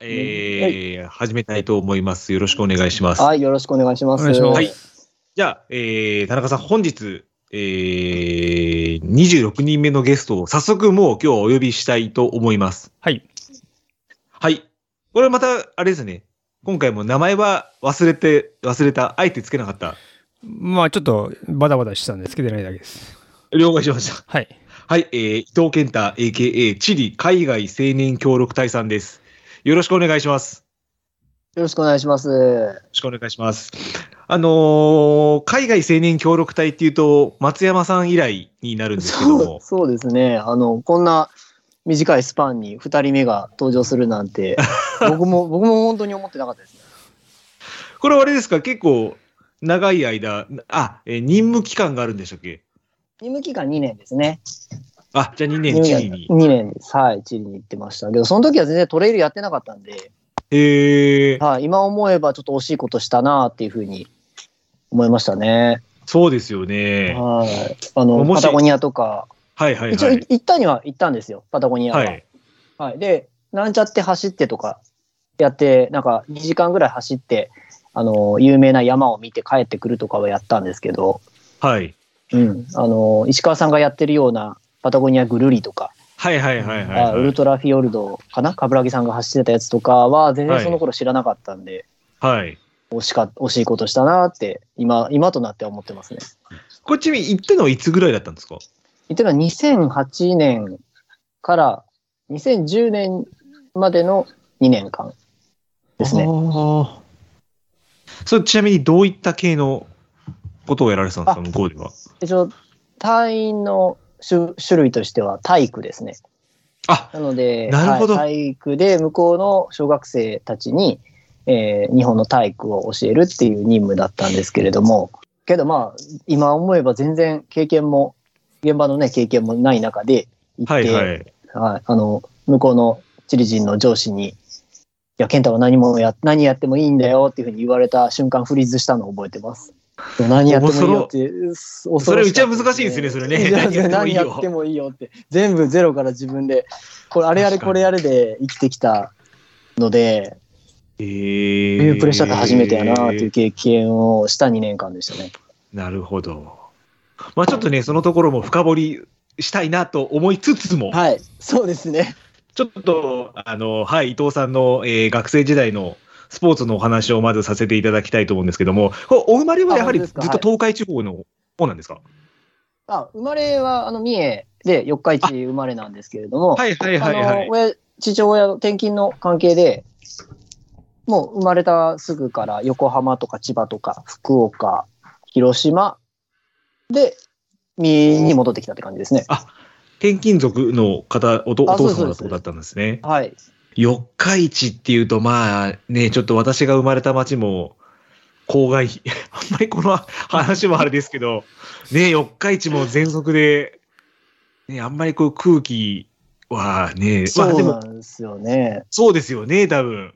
えー始めたいと思います。よろしくお願いします。はい、よろしくお願いします。いしますはい。じゃあ、えー、田中さん、本日、えー、26人目のゲストを早速もう今日お呼びしたいと思います。はい。はい。これまた、あれですね。今回も名前は忘れて、忘れた、あえてつけなかった。まあちょっとバタバタしてたんでつけてないだけです。了解しました。はい。はい、えー、伊藤健太、AKA チリ海外青年協力隊さんです。よろしくお願いします。よろしくお願いします。よろしくお願いします。あのー海外青年協力隊っていうと、松山さん以来になるんですけどそうも、そうですね。あの、こんな短いスパンに2人目が登場するなんて、僕も、僕も本当に思ってなかったですね。これはあれですか、結構長い間、あ、えー任務期間があるんでしたっけ？任務期間2年ですね。あ、じゃあ2年チリに。2年です。はい、チリに行ってましたけど、その時は全然トレイルやってなかったんで、へえー、はい、今思えばちょっと惜しいことしたなっていうふうに思いましたね。そうですよね。はい。あの、パタゴニアとか、はいはい一応いはい。行ったには行ったんですよ、パタゴニアは。はい。はい。で、なんちゃって走ってとかやって、なんか2時間ぐらい走って、あの、有名な山を見て帰ってくるとかはやったんですけど、はい。うん。あの、石川さんがやってるようなパタゴニアぐるりとか、はいはいはいはい、あウルトラフィヨルドかな？冠城さんが走ってたやつとかは全然その頃知らなかったんで、はい。惜しか惜しいことしたなって今今となっては思ってますね。こっちに行ったのはいつぐらいだったんですか？言ってるのは2008年から2010年までの2年間ですね。ああ。それちなみにどういった系のことをやられてたんですか、あ向こうでは。一応隊員の種種類としては体育ですね。あなので、なるほどはい体育で向こうの小学生たちに、えー日本の体育を教えるっていう任務だったんですけれども、けどまあ、今思えば全然経験も、現場のね、経験もない中で行って、はいはい。はいあの、向こうのチリ人の上司に、いや、健太は何もや、何やってもいいんだよっていうふうに言われた瞬間フリーズしたのを覚えてます。何やってもいいよって。それうちは難しいですねそれね何やってもいいよって。全部ゼロから自分で、これ、あれやれこれやれで生きてきたので、えー、いうプレッシャーって初めてやなっていう経験をした2年間でしたね。なるほど。まあちょっとね、そのところも深掘りしたいなと思いつつも、はい、そうですね。ちょっと、あの、はい、伊藤さんの、えー学生時代のスポーツのお話をまずさせていただきたいと思うんですけども、お生まれはやはりずっと東海地方の方なんですか？あ生まれは、あの、三重で四日市生まれなんですけれども、はいはいはいはい。親父親の転勤の関係で、もう生まれたすぐから横浜とか千葉とか福岡、広島で、三重に戻ってきたって感じですね。転勤族の方、おとお父様だったんですね。はい。四日市っていうと、まあね、ちょっと私が生まれた町も、郊外、あんまりこの話もあれですけど、ね、四日市も全速で、ね、あんまりこう空気はね、まそうなんですよね。そうですよね、多分。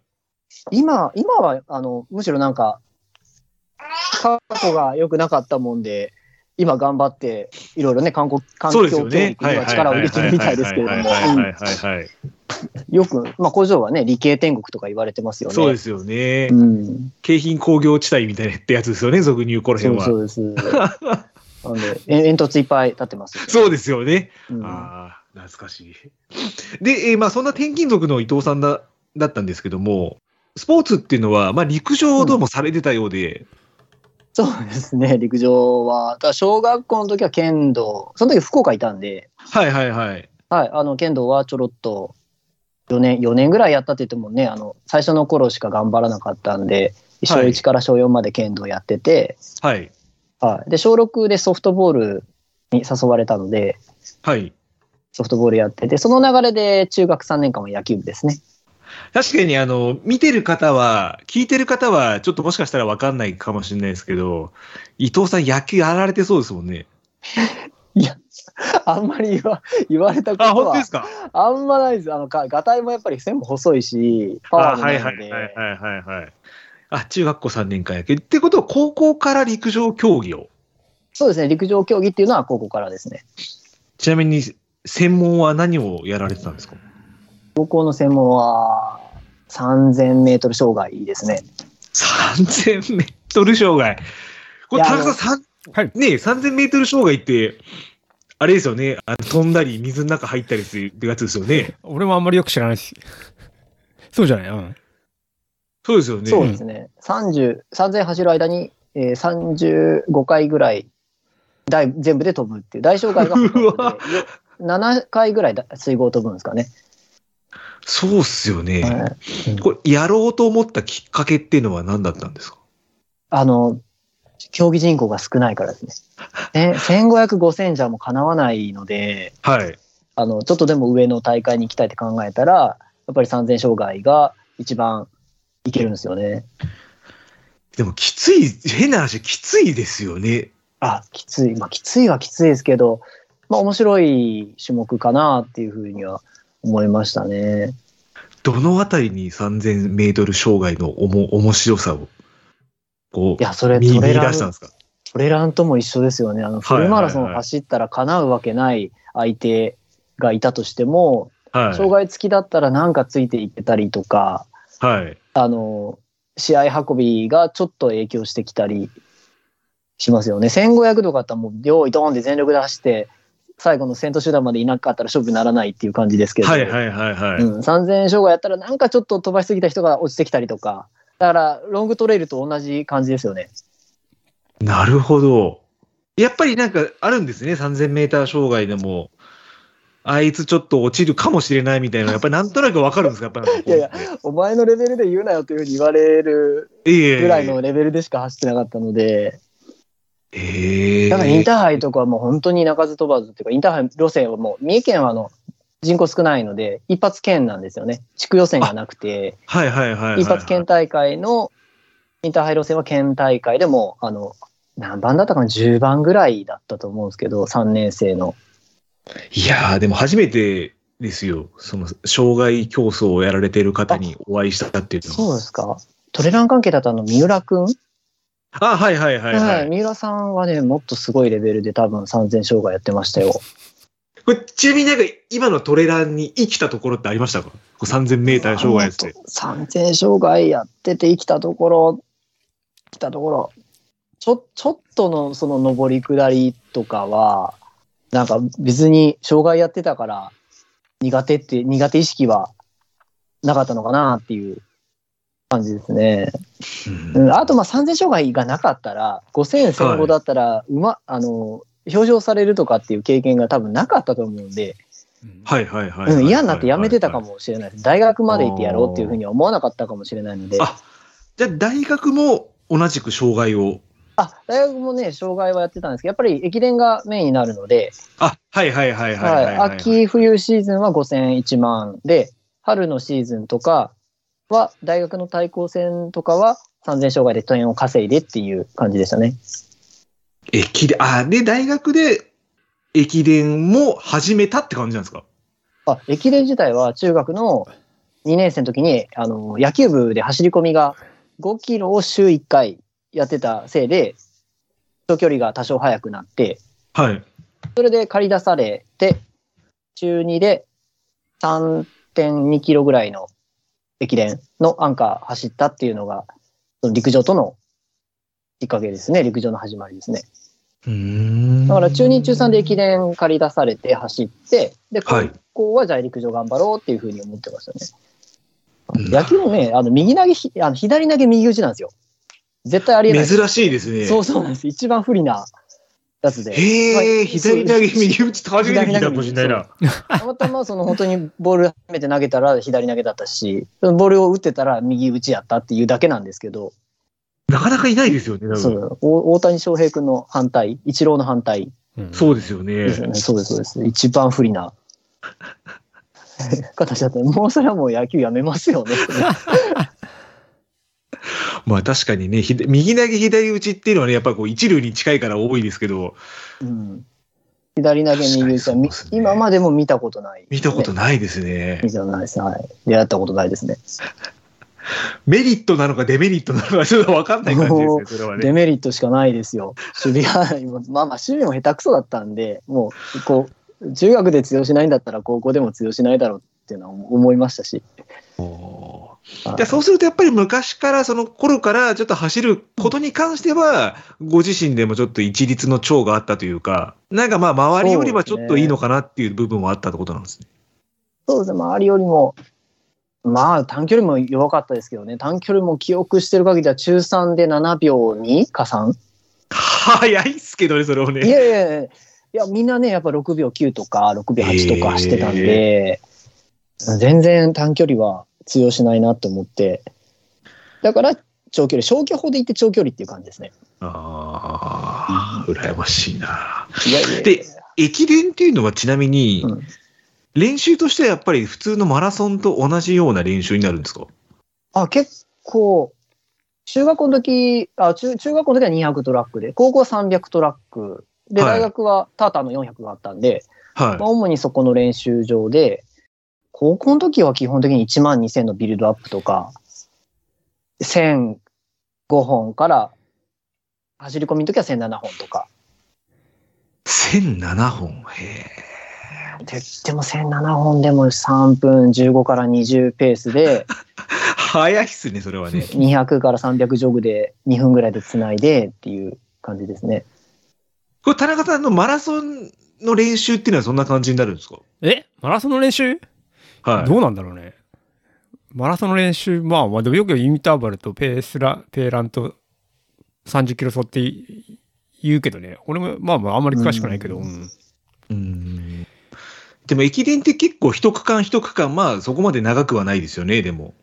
今、今は、あの、むしろなんか、過去が良くなかったもんで、今頑張って、いろいろね、観光、環そう境教。育には力を入れてるみたいですけれども。よく、まあ工場はね、理系天国とか言われてますよね。そうですよねう。ん。京浜工業地帯みたいなってやつですよね、俗に言うこのそ辺は。うそうです。あのえ煙突いっぱい立ってますよね、そうですよね。うんああ、懐かしい。で、えーまあ、そんな転勤族の伊藤さんだだったんですけども、スポーツっていうのは、まあ、陸上をどうもされてたようで、そうですね、陸上は。だから小学校の時は剣道、その時福岡いたんで、はいはいはい。はい、あの剣道はちょろっと4年、4年ぐらいやったって言ってもね、あの最初の頃しか頑張らなかったんで、小はい1から小4まで剣道やってて、はい。はい、で小6でソフトボールに誘われたので、はい。ソフトボールやってて、その流れで中学3年間は野球部ですね。確かに、あの、見てる方は、聞いてる方は、ちょっともしかしたらわかんないかもしれないですけど、伊藤さん野球やられてそうですもんね。いや、あんまり言わ言われたことあ、本当はですか？あんまないです。あの、が、がたいもやっぱり背も細いし、パワーもはないいので、はいはいはいはいはい。あ、中学校3年間野球。ってことは、高校から陸上競技を？そうですね、陸上競技っていうのは高校からですね。ちなみに、専門は何をやられてたんですか？高校の専門は、3000メートル障害ですね。3000メートル障害。これ、田中さん、はい。ねえ、3000メートル障害って、あれですよね。あの飛んだり、水の中入ったりするってやつですよね。俺もあんまりよく知らないです。そうじゃない？うん。そうですよね。そうですね。30、3000走る間に、えー、35回ぐらい、大全部で飛ぶっていう、大障害がほとんどうわで、よ7回ぐらいだ水濠飛ぶんですかね。そうっすよね。はいこれ、やろうと思ったきっかけっていうのは何だったんですか？あの、競技人口が少ないからですね。え1500、5000じゃもうかなわないので、はい。あの、ちょっとでも上の大会に行きたいって考えたら、やっぱり3000障害が一番いけるんですよね。でも、きつい、変な話、きついですよね。あ、きつい。まあ、きついはきついですけど、まあ、面白い種目かなっていうふうには思いましたね。どのあたりに3000メートル障害のおも面白さを、こいや、それう、見見出したんですか？トレランとも一緒ですよね。あの、フルマラソン走ったら叶うわけない相手がいたとしても、はい。障害付きだったらなんかついていけたりとか、はい。あの、試合運びがちょっと影響してきたりしますよね。1500とかだったらもう、用意ドーンで全力で走って、最後の先頭集団までいなかったら勝負にならないっていう感じですけど、はいはいはいはい。うん、3000障害やったらなんかちょっと飛ばしすぎた人が落ちてきたりとか、だからロングトレイルと同じ感じですよね。なるほど。やっぱりなんかあるんですね。3000メーター障害でも、あいつちょっと落ちるかもしれないみたいなのやっぱりなんとなくわかるんですか？やっぱなんかこう いやいやお前のレベルで言うなよというふうに言われるぐらいのレベルでしか走ってなかったので、ええだからインターハイとかはもう本当に鳴かず飛ばずっていうか、インターハイ路線はもう、三重県はあの人口少ないので、一発県なんですよね。地区予選がなくて、はいはいはいはいはい。一発県大会のインターハイ路線は県大会でも、あの、何番だったかな ?10 番ぐらいだったと思うんですけど、3年生の。いやー、でも初めてですよ。その、障害競争をやられている方にお会いしたっていうのは。そうですか。トレラン関係だとあの、三浦くん？あ、はいはいはいは。はいい、三浦さんはね、もっとすごいレベルで多分3000障害やってましたよ。これ、ちなみになんか今のトレランに生きたところってありましたか？こう ?3000 メーター障害って。3000障害やってて生きたところ、来たところ、ちょ、ちょっとのその上り下りとかは、なんか別に障害やってたから苦手って、苦手意識はなかったのかなっていう感じですね。うんうん、あとまあ3000障害がなかったら、5000、1500だったら、うま、あの、表彰されるとかっていう経験が多分なかったと思うんで、はいはいはい嫌になってやめてたかもしれないです。大学まで行ってやろうっていうふうには思わなかったかもしれないので。あ、じゃあ大学も同じく障害を。あ、大学もね、障害はやってたんですけど、やっぱり駅伝がメインになるので、あ、はいはいはいはいはいはいはい。秋、冬シーズンは5000、1万で、春のシーズンとかは、大学の対抗戦とかは3000障害で点を稼いでっていう感じでしたね。駅伝、あ、で、大学で駅伝も始めたって感じなんですか？あ、駅伝自体は中学の2年生の時に、あの、野球部で走り込みが5キロを週1回やってたせいで、長距離が多少速くなって、はい。それで借り出されて、中2で3.2キロぐらいの駅伝のアンカー走ったっていうのが、その陸上とのきっかけですね。陸上の始まりですね。うーんだから中2、中3で駅伝借り出されて走って、で、はい高校はじゃあ陸上頑張ろうっていうふうに思ってましたね。うん野球もね、あの右投げひ、あの左投げ右打ちなんですよ。絶対ありえない。珍しいですね。そうそうなんです。一番不利なやつで。へえ、はい左投げ右打ちって初めて聞いたかもしれないな。たまたまその本当にボール初めて投げたら左投げだったし、そのボールを打ってたら右打ちやったっていうだけなんですけど、なかなかいないですよね。そうお大谷翔平君の反対、イチローの反対うんそうですよねで。すよね。そうです、そうです。一番不利な 形だった。もうそれはもう野球やめますよね。まあ確かにね、ひ右投げ左打ちっていうのはね、やっぱりこう一流に近いから多いですけど、うん、左投げ右打ちは、ね今までも見たことない、見たことない。ですね。見たことないです。はい。出会ったことないですね。メリットなのかデメリットなのかちょっとわかんない感じですね、それはね。デメリットしかないですよ。守備は、今 まあまあ守備も下手くそだったんで、もう、こう、中学で通用しないんだったら高校でも通用しないだろうっていうのは思いましたし。おじゃあそうするとやっぱり昔からその頃からちょっと走ることに関しては、ご自身でもちょっと一律の長があったというか、なんかまあ周りよりはちょっといいのかなっていう部分はあったってことなんですね。そうですね、周りよりも、まあ短距離も弱かったですけどね、短距離も記憶してる限りは中3で7秒2か 3? 早いっすけどね、それをいね。やいやいや、いやみんなね、やっぱ6秒9とか6秒8とか走ってたんで、全然短距離は通用しないなと思って、だから長距離、消去法で言って長距離っていう感じですね。ああ、羨ましいな。いやいやで、駅伝っていうのはちなみに、うん練習としてはやっぱり普通のマラソンと同じような練習になるんですか？あ、結構、中学校の時、あ、中、中学校の時は200トラックで、高校は300トラック。で、はい大学はターターの400があったんで、はいまあ、。主にそこの練習場で、高校の時は基本的に1万2000のビルドアップとか、1005本から、走り込みの時は1007本とか。1007本？へえ。ででも1007本でも3分15から20ペースで、早いっすね、それはね。200から300ジョグで2分ぐらいでつないでっていう感じですね。これ、田中さんのマラソンの練習っていうのはそんな感じになるんですか？え？マラソンの練習、はい。どうなんだろうね。マラソンの練習、まあ、まあ、でもよくインターバルとペースラ、ペーランと30キロ走って言うけどね。俺も、まあまあ、あんまり詳しくないけど、ううん。うん。でも駅伝って結構一区間一区間、まあそこまで長くはないですよね、でも。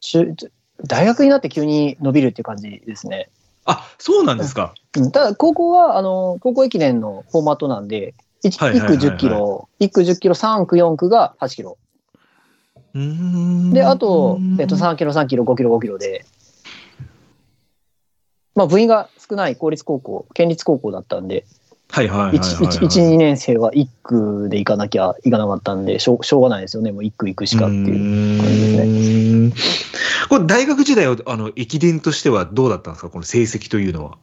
中大学になって急に伸びるっていう感じですね。あ、そうなんですか。うんただ、高校は、あの、高校駅伝のフォーマットなんで、1, はいはいはいはい区10キロ、1区10キロ、3区4区が8キロ。で、あと、えっと、3キロ、3キロ、5キロ、5キロで、まあ、部員が少ない公立高校、県立高校だったんで、はいはいはいはい、1、1 2年生は1区で行かなきゃいかなかったんで、しょうしょうがないですよね。もう1区行くしかっていう。感じうーんこれ大学時代はあの駅伝としてはどうだったんですか？この成績というのは。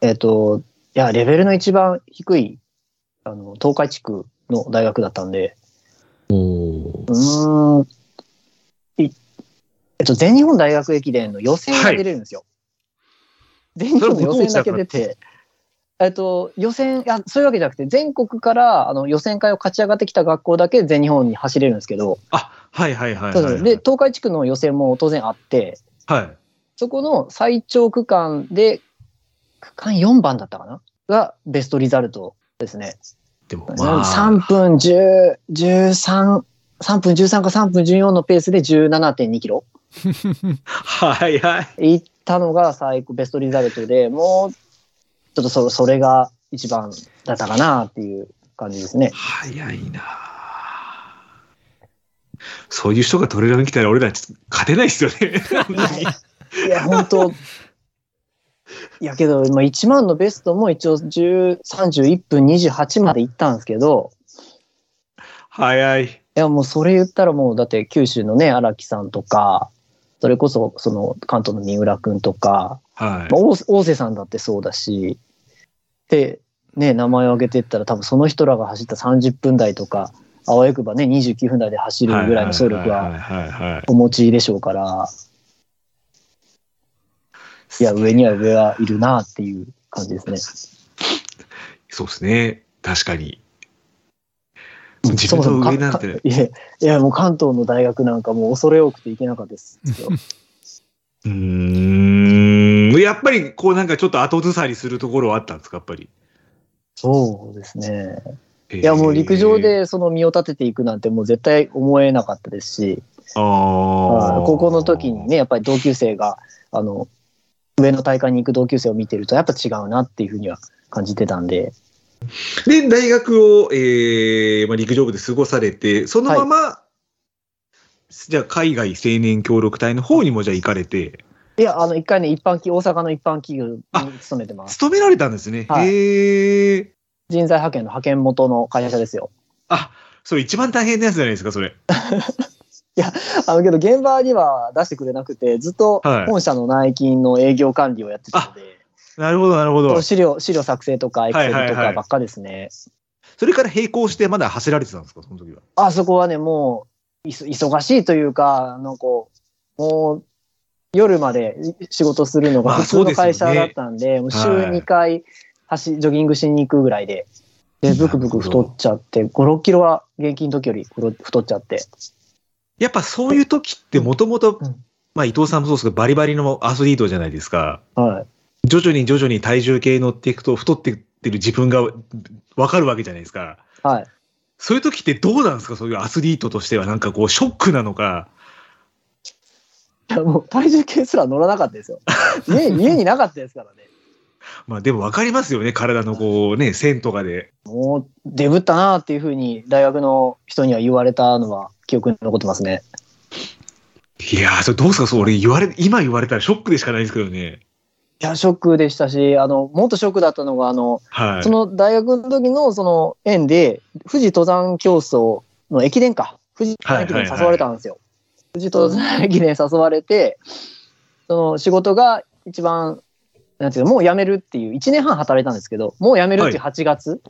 えっと、いや、レベルの一番低い、あの、東海地区の大学だったんで、うーん、いえっと、全日本大学駅伝の予選が出れるんですよ。全日本の予選だけ出て、えっと、予選、いや、そういうわけじゃなくて、全国からあの予選会を勝ち上がってきた学校だけ全日本に走れるんですけど、あ、はいはいはいはい、で、東海地区の予選も当然あって、はい。そこの最長区間で、区間4番だったかな？がベストリザルトですね。でもまあ、3分10、13、3分13か3分14のペースで17.2キロはいはい。行ったのが最高ベストリザルトで、もうちょっとそそれが一番だったかなっていう感じですね。早いなそういう人がトレーラーに来たら俺らちょっと勝てないですよね。いや、本当いやけど、まあ、1万のベストも一応10 31分28まで行ったんですけど、早い。いやもうそれ言ったらもうだって九州のね荒木さんとかそれこそその関東の三浦君とか、はいまあ、。大大瀬さんだってそうだしでね名前を挙げてったら多分その人らが走った30分台とかあわよくばね29分台で走るぐらいの走力は。お持ちでしょうからいや上には上はいるなっていう感じですね。そうですね。確かに。うん自分の上なんてかか いやいやもう関東の大学なんかもう恐れ多くて行けなかったですよ。うーん。やっぱり、こうなんかちょっと後ずさりするところはあったんですか、やっぱり？そうですね。いいやもう陸上。でその身を立てていくなんてもう絶対思えなかったですし、ああ。高校の時にね、やっぱり同級生が、あの、上の大会に行く同級生を見てるとやっぱ違うなっていうふうには感じてたんで、で、大学を、えーまあ、陸上部で過ごされて、そのまま、じゃあ海外青年協力隊の方にもじゃあ行かれて、いや、あの、一回ね、一般企、大阪の一般企業あに勤めてます。勤められたんですね。はいへえ。人材派遣の派遣元の会社ですよ。あ、それ一番大変なやつじゃないですか、それ。あの、けど現場には出してくれなくて、ずっとはい本社の内勤の営業管理をやってたので、なるほど、なるほど。資料、資料作成とか、エクセルとはいはいはいかばっかですね。それから並行してまだ走られてたんですか、その時は。あそこはね、もう、忙しいというか、あの、こう、もう夜まで仕事するのがまあ普通の会社だったんで、もう週はい2回走、ジョギングしに行くぐらいで、で、ブクブク太っちゃって、5、6キロは現役の時より太っちゃって。やっぱそういう時ってもともとうん、まあ伊藤さんもそうですけど、バリバリのアスリートじゃないですか。はい。徐々に徐々に体重計乗っていくと、太ってってる自分がわかるわけじゃないですか。はい。そういう時ってどうなんですか？そういうアスリートとしては、なんかこう、ショックなのか。いやもう体重計すら乗らなかったですよ。家家になかったですからね。まあでもわかりますよね。体のこうね、線とかで。もうデブったなっていうふうに大学の人には言われたのは記憶に残ってますね。いやー、それどうですか？そう、俺言われ、今言われたらショックでしかないですけどね。いや、ショックでしたし、あの、もっとショックだったのが、あの、はい。その大学の時のその園で、富士登山競争の駅伝か。富士登山駅伝に誘われたんですよ。富士登山駅伝に誘われて、その仕事が一番、なんていうのもう辞めるっていう、1年半働いたんですけど、もう辞めるっていう8月、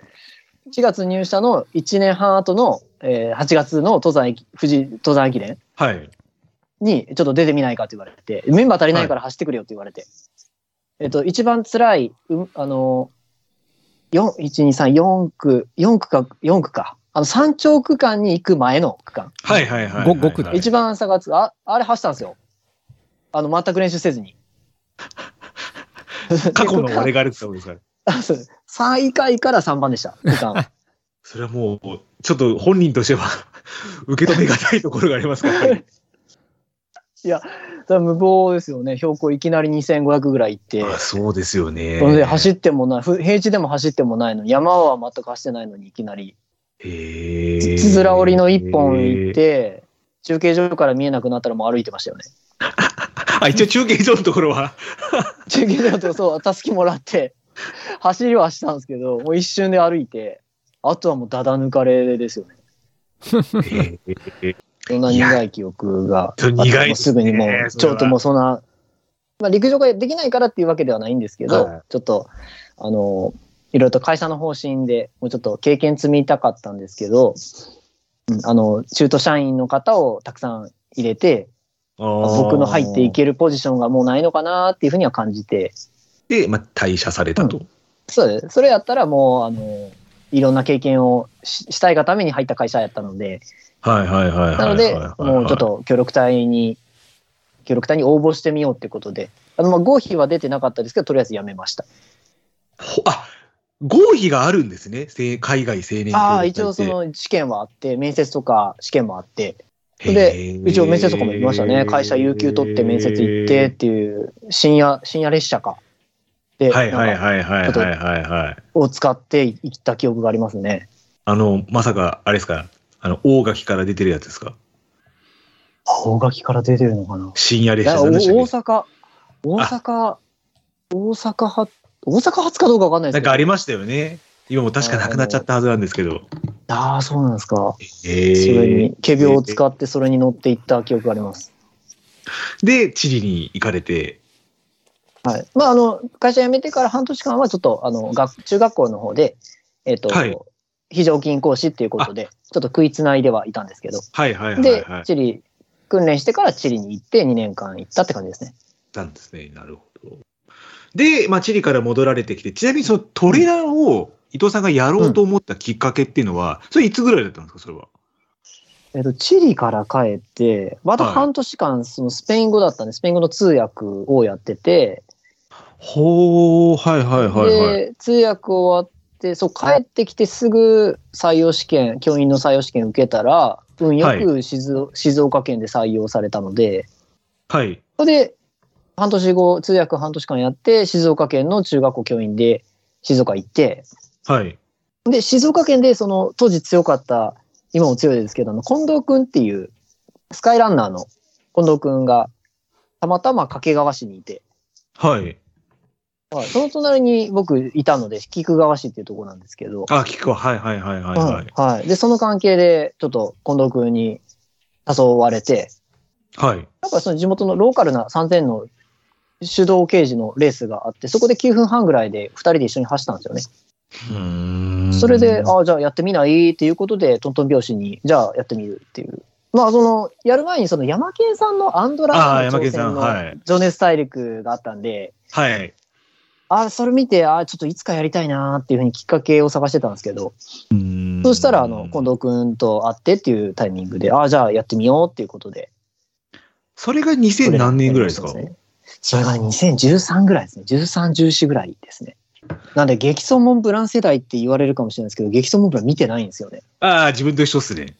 4月入社の1年半後の、えー8月の登山駅、富士登山駅伝はい。にちょっと出てみないかって言われて、メンバー足りないから走ってくれよって言われて。えっと、一番辛い、うあの、4、1、2、3、4区、4区か、4区か。あの、山頂区間に行く前の区間。はいはいはいはい。ごごくだ一番差がつく、あ、あれ走ったんですよ。あの、全く練習せずに。過去の 俺が。があるってことですから。あそうです3位以下位から3番でした。それはもう、ちょっと本人としては受け止めがたいところがありますから、やっぱりそれは無謀ですよね。標高いきなり2500ぐらい行って。まあそうですよね。走ってもない、ふ平地でも走ってもないのに、山は全く走ってないのにいきなりつづら折りの一本行っ。て、中継所から見えなくなったらもう歩いてましたよね。あ、一応中継所のところは。中継所とそう、たすきもらって、走りはしたんですけど、もう一瞬で歩いて、あとはもうだだ抜かれですよね。そんな苦い記憶が。苦いあともうすぐにもう、ちょっともうそんな、まあ陸上ができないからっていうわけではないんですけど、はいちょっと、あの、いろいろと会社の方針でもうちょっと経験積みたかったんですけど、うんあの、中途社員の方をたくさん入れて、僕の入っていけるポジションがもうないのかなっていうふうには感じて、で、まあ、退社されたと。そうです。それやったらもう、あの、いろんな経験をししたいがために入った会社やったので、はいはいはい。なので、はいもうちょっ。と協力隊に、協力隊に応募してみようってことで、あの、まあ、合否は出てなかったですけど、とりあえず辞めました。ほあ、合否があるんですね。せ海外青年協ああ、一応そ、の試験はあって、面接とか試験もあって、で一応面接とかも行きましたね。会社有給取って面接行ってっていう、深夜、深夜列車か。で、はいはいはいはいはいはいはい。を使って行った記憶がありますね。あの、まさか、あれですか、あの、大垣から出てるやつですか？大垣から出てるのかな？深夜列車なんでしたっけ？阪、大阪、大阪発、大阪発かどうかわかんないですけど。なんかありましたよね。今も確かなくなっちゃったはずなんですけど。ああ、そうなんですか。えそれに、仮病を使っってそれに乗っていった記憶があります。で、チリに行かれて、はい。まあ、あの、会社辞めてから半年間はちょっと、あの、学、中学校の方で、えっ、と、はい非常勤講師っていうことで、ちょっと食いつないではいたんですけど、はいはいはいではい、。チリ、訓練してからチリに行って2年間行ったって感じですね。なんですね。なるほど。で、まあ、チリから戻られてきて、ちなみにそのトレランを伊藤さんがやろうと思ったきっかけっていうのは、それいつぐらいだったんですか、それは？えっと、チリから帰って、またはい。半年間、そのスペイン語だったんで、スペイン語の通訳をやってて、ほー、はいはいで、通訳終わって、そう、帰ってきてすぐ採用試験、教員の採用試験受けたら、運よく静,、静岡県で採用されたので、はい。それで、半年後、通訳半年間やって、静岡県の中学校教員で静岡行って、はい。で、静岡県でその当時強かった、今も強いですけど、あの近藤くんっていうスカイランナーの近藤くんがたまたま掛川市にいて、はい。はい、その隣に僕いたので、菊川市っていうところなんですけど、あ、聞くわ。はいはいはいはいははいい。はい。で、その関係で、ちょっと近藤くんに誘われて、はい。やっぱその地元のローカルな3000の手動刑事のレースがあって、そこで9分半ぐらいで2人で一緒に走ったんですよね。それで、ああ、じゃあやってみない？っていうことで、トントン拍子に、じゃあやってみるっていうまあ、その、やる前に、その、山県さんのアンドあラーあ山県さんのはい情熱大陸があったんで、はい。あそれ見て、あちょっといつかやりたいなーっていうふうにきっかけを探してたんですけど、うんそしたら、あの、近藤くんと会ってっていうタイミングで、あじゃあやってみようっていうことで。それが2000何年ぐらいですか？それそれがね2013ぐらいですね。13、14ぐらいですね。なんで、激走モンブラン世代って言われるかもしれないですけど、激走モンブラン見てないんですよね。ああ、自分と一緒っすね。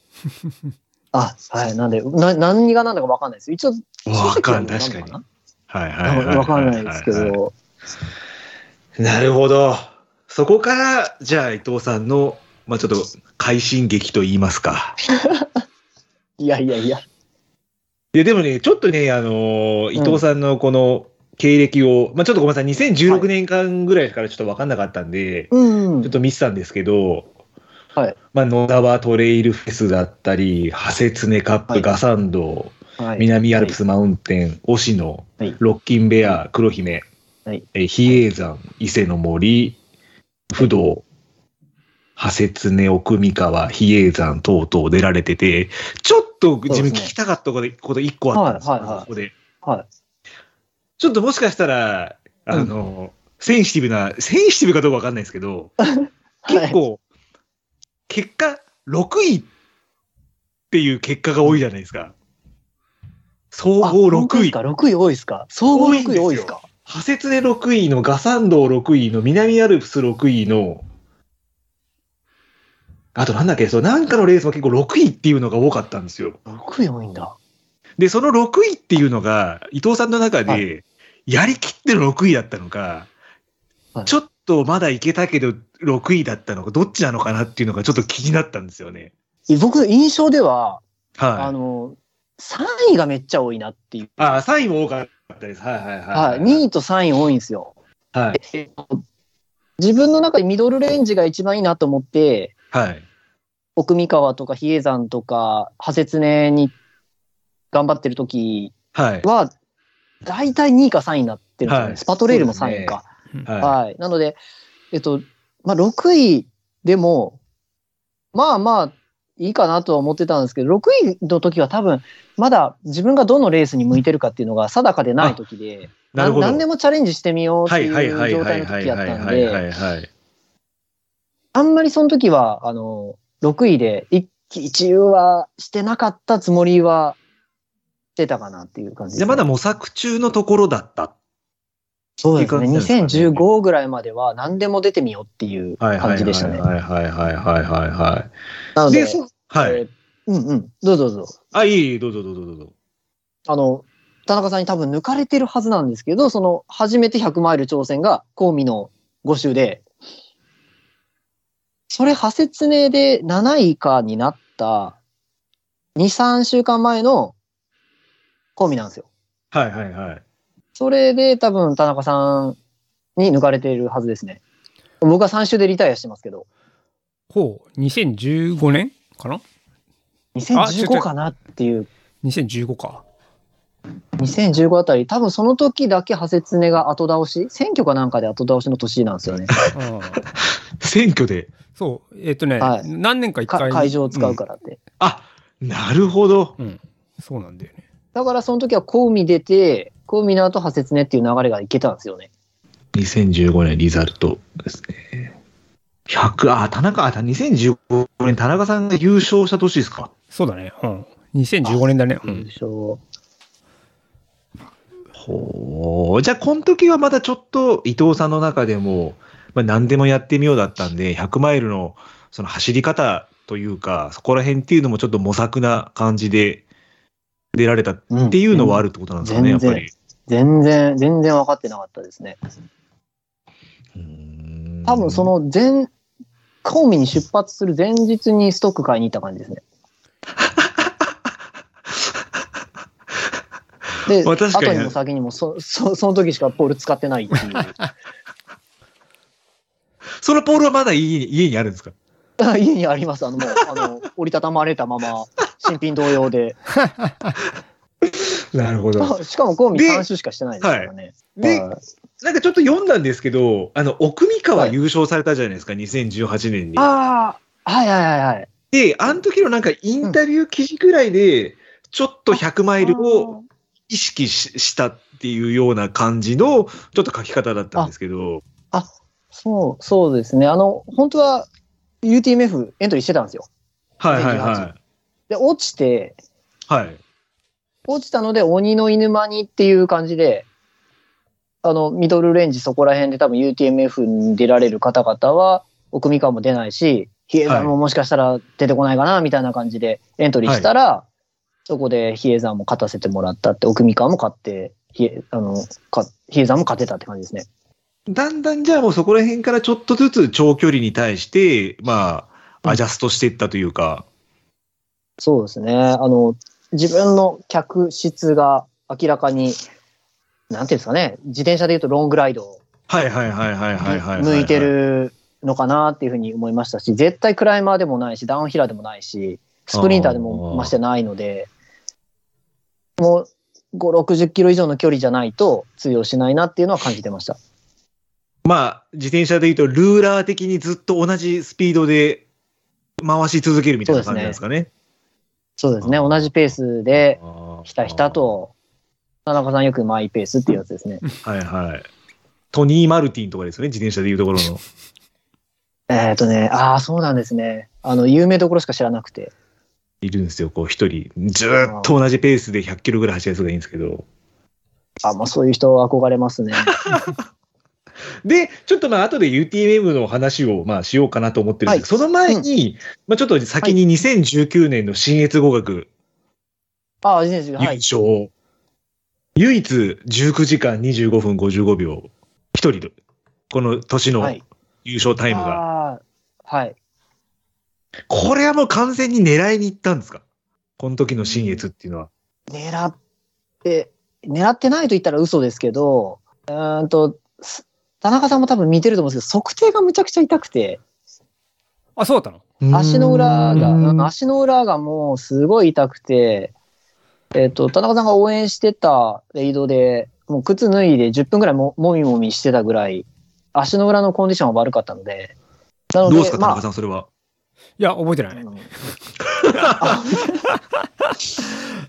あ、はい。なんで、な何が何だか分かんないです。一応、わかんない確かにはいはいはい。わかんないですけど、なるほど。そこから、じゃあ伊藤さんの、まあちょっと、快進撃と言いますか。いやいやいや。いや、でもね、ちょっとね、あのー伊藤さんのこの経歴を、まあちょっとごめんなさい、2016年間ぐらいからちょっと分かんなかったんで、うんちょっ。と見てたんですけど、はい。まあ野沢トレイルフェスだったり、ハセツネカップ、はい。ガサンド、はい、南アルプスマウンテン、忍野、はい。ロッキンベア、黒姫、はい。えー比叡山、伊勢の森、不動、ハセツネ、奥三河、比叡山等々出られてて、ちょっと自分聞きたかったことこと一個あったんですよ、はいはいはい。ここで。はい。ちょっともしかしたら、あの、センシティブな、センシティブかどうかわかんないですけど、結構、結果、6位っていう結果が多いじゃないですか。総あ合6位か？6位多いですか？総合6位多いですかハセツネ6位のガサンド6位の南アルプス6位の、あとなんだっけ、そう、なんかのレースも結構6位っていうのが多かったんですよ。?6 位多いんだ。で、その6位っていうのが、伊藤さんの中はで、やりきっての6位だったのか、はいちょっとまだいけたけど6位だったのか、どっちなのかなっていうのがちょっと気になったんですよね。僕、印象では、あはい。の、3位がめっちゃ多いなっていう。あ、3位も多かったです。はいはいはい。はい。2位と3位多いんですよ。はい。えっと自分の中でミドルレンジが一番いいなと思って、はい。奥三河とか比叡山とか、ハセツネに頑張ってる時は大体2位か3位になってるんですよね。はいスパトレイルも3位か。はい。はい。なので、えっと、まあ、6位でも、まあまあ、いいかなとは思ってたんですけど、6位の時は多分、まだ自分がどのレースに向いてるかっていうのが定かでない時で、なるほど。何でもチャレンジしてみようってはいいうはいはい状はいはい態の時やっはいはいたんで、はいはい。あんまりその時は、あの、6位で一喜一憂はしてなかったつもりはしてたかなっていう感じです、じゃあまだ模索中のところだった。そうですね。っていう感じなんですかね2015ぐらいまでは何でも出てみようっていうはいはいはい感じでしたね。はいはいはいはいはいはなのい。で、で、そはい。えーうんうん。どうぞどうぞ。あ、いいいい、どうぞどうぞどうぞ。あの、田中さんに多分抜かれてるはずなんですけど、その初めて100マイル挑戦がコウミの5周で、それ、ハセツネで7位以下になった2、3週間前のコウミなんですよ。はいはいはい。それで多分田中さんに抜かれているはずですね。僕は3週でリタイアしてますけど、ほう、2015年かな？2015かなっていう、?2015 か。2015あたり、多分その時だけハセツネが後倒し？選挙かなんかで後倒しの年なんですよね。選挙で？そう、えっ、とね、はい何年か一か回。会場を使うからって。あ、なるほど。うん。うんそうなんだよね。だからその時はコウミ出て、コウミの後ハセツネっていう流れがいけたんですよね。2015年リザルトですね。100、あ、田中、あ、2015年田中さんが優勝した年ですか。そうだね。うん。2015年だね。う優ん。勝。ほう。じゃあ、この時はまだちょっと伊藤さんの中でも、まあ、何でもやってみようだったんで、100マイルのその走り方というか、そこら辺っていうのもちょっと模索な感じで出られたっうんていうのはあるってことなんですかね、やっ全然ぱり。全然、全然分かってなかったですね。多分そ、の前、コウミに出発する前日にストック買いに行った感じですね。で、まあ確後にも先にもそ、そ、その時しかポール使ってないっていう。そのポールはまだ家に家にあるんですか？あ家にあります。あの、もう、あの、折りたたまれたまま、新品同様で。なるほど。しかもコウミで3周しかしてないですからね。で、はいなんかちょっと読んだんですけど、あの、奥三河はい優勝されたじゃないですか、2018年に。ああ、はいはいはいはい。で、あの時のなんかインタビュー記事ぐらいで、ちょっと100マイルを意識ししたっていうような感じの、ちょっと書き方だったんですけど。そう、そうですね。あの、本当は UTMF エントリーしてたんですよ。はいはいはい。で、落ちて、はい。落ちたので鬼の犬間にっていう感じで、あの、ミドルレンジそこら辺で多分 UTMF に出られる方々は、奥三河も出ないし、比叡山ももしかしたら出てこないかな、みたいな感じでエントリーしたら、そこで比叡山も勝たせてもらったって、奥三河も勝って、比叡あのか比叡山も勝てたって感じですね。だんだんじゃあもうそこら辺からちょっとずつ長距離に対して、まあ、うんアジャストしていったというか。そうですね。あの、自分の客室が明らかに、なんていうんですかね、自転車で言うとロングライドはいはいはいはいはいはい。向いて。るのかなっていうふうに思いましたし、絶対クライマーでもないし、ダウンヒラーでもないし、スプリンターでもましてないので、もう5、60キロ以上の距離じゃないと通用しないなっていうのは感じてました。まあ、自転車で言うと、ルーラー的にずっと同じスピードで回し続けるみたいな感じなんですかね。そうですね。同じペースで、ひたひた。と、田中さんよくマイペースっていうやつですね。はいはい。トニー・マルティンとかですよね、自転車でいうところの。えっとね、ああ、そうなんですね。あの、有名どころしか知らなくて。いるんですよ、こう一人。ずーっと同じペースで100キロぐらい走るやつがいいんですけど。あ、まあそういう人憧れますね。で、ちょっとまあ後で UTMM の話をまあしようかなと思ってるんです。けど、その前に、まあちょっと先に2019年の新越語学ああ、優はい。勝、唯一19時間25分55秒、一人で、この年のはい。優勝タイムが。ああ、はい。これはもう完全に狙いに行ったんですか？この時の新越っていうのは。狙って、狙ってないと言ったら嘘ですけど、うーんと、す田中さんも多分見てると思うんですけど、測定がむちゃくちゃ痛くて、あ、そうだったの？足の裏が、足の裏がもうすごい痛くて、えっ、と、田中さんが応援してたレイドで、もう靴脱いで10分ぐらいももみもみしてたぐらい、足の裏のコンディションは悪かったので、なのどうですか、田まあ中さん、それは？いや、覚えてない。うん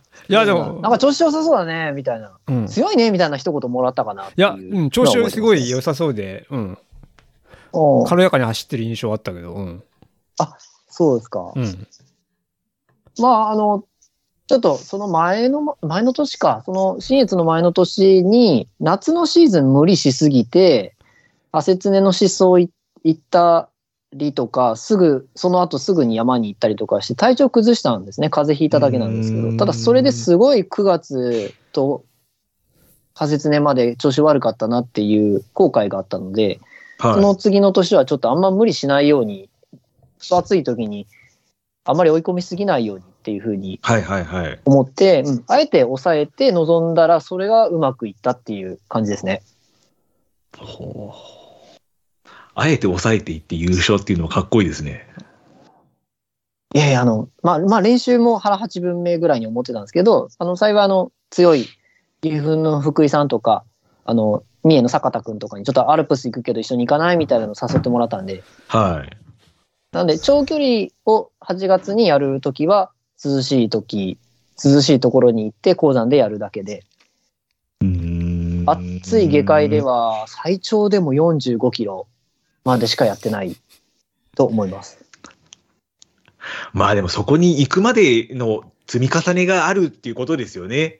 いや、でもなん、か調子良さそうだね、みたいな。うん。い強いね、みたいな一言もらったかないうや、うん、調子すごい良さそうで、うん。うん軽やかに走ってる印象あったけど、うん。そうですか。うん。まあ、あの、ちょっとその前の、前の年か、その新越の前の年に、夏のシーズン無理しすぎて、汗つねの思想い行ったりとか、すぐ、その後すぐに山に行ったりとかして、体調崩したんですね。風邪ひいただけなんですけど。ただ、それですごい9月と、風つねまで調子悪かったなっていう後悔があったので、そはの次の年はちょっとあんま無理しないように、暑い時にあんまり追い込みすぎないようにっていうふうにい。はいはいはい。思って、うんあえて抑えて臨んだらそれがうまくいったっていう感じですね。ほうあえて抑えていって優勝っていうのはかっこいいですね。いやいや、あの、まあ、まあ練習も腹八分目ぐらいに思ってたんですけど、あの、幸いあの、強い岐阜の福井さんとか、あの、三重の坂田くんとかにちょっとアルプス行くけど一緒に行かないみたいなの誘ってもらったんで、はい。なんで、長距離を8月にやるときは、涼しいとき、涼しいところに行って、鉱山でやるだけで、うーん暑い下界で。は、最長でも45キロまでしかやってないと思います。まあでもそこに行くまでの積み重ねがあるっていうことですよね。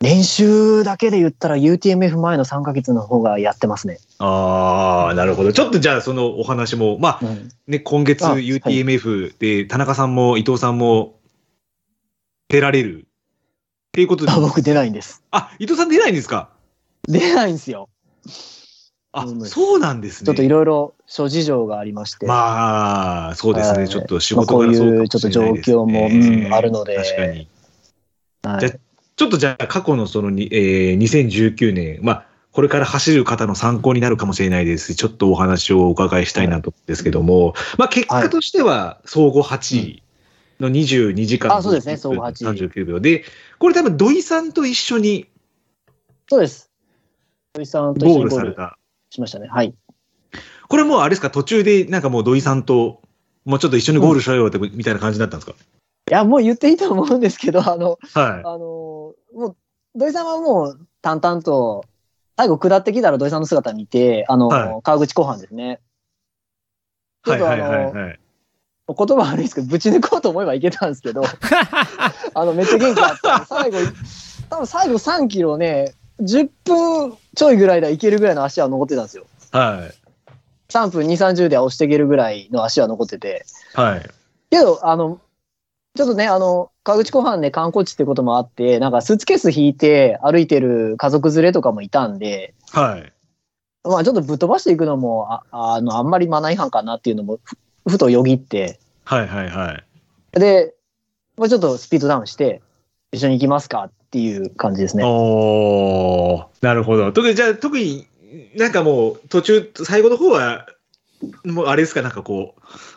練習だけで言ったら UTMF 前の3ヶ月の方がやってますね。ああ、なるほど。ちょっとじゃあそのお話も、まあうん、ね、今月 UTMF で田中さんも伊藤さんも出られるっていうことであ。僕出ないんです。あ、伊藤さん出ないんですか？出ないんですよ。あうん、そうなんですね。ちょっといろいろ諸事情がありまして。まあ、そうですね。はいちょっと仕事柄そうかもいうちょっと状況も、うん、あるので。確かに。はいじゃちょっとじゃあ過去のそのに、えー2019年、まあ、これから走る方の参考になるかもしれないですし、ちょっとお話をお伺いしたいなと思うんですけども、まあ結果としては総合8位の22時間、あそうですね総合8位39秒で、これ多分土井さんと一緒にそうです。土井さんと一緒にゴールルされた。しましたね。はい。これもうあれですか、途中でなんかもう土井さんともうちょっと一緒にゴールしようよって、みたいな感じだったんですか？いや、もう言っていいと思うんですけど、あの、はあの、もう、土井さんはもう淡々と、最後下ってきたら土井さんの姿見て、あの、はい川口湖畔ですね。い。はいはいちょっとあのはいはい。言葉悪いですけど、ぶち抜こうと思えばいけたんですけど、あの、めっちゃ元気あった。最後、多分最後3キロね、10分ちょいぐらいでいけるぐらいの足は残ってたんですよ。はい。3分2、30で押していけるぐらいの足は残ってて。はい。けど、あの、ちょっとね、あの、川口湖畔で観光地ってこともあって、なんかスーツケース引いて歩いてる家族連れとかもいたんで、はい。まあちょっとぶっ飛ばしていくのも、ああの、あんまりマナー違反かなっていうのもふ、ふとよぎって、はいはいはい。で、もうちょっとスピードダウンして、一緒に行きますかっていう感じですね。おー、なるほど。特に、じゃあ、特になんかもう、途中、最後の方は、もうあれですか、なんかこ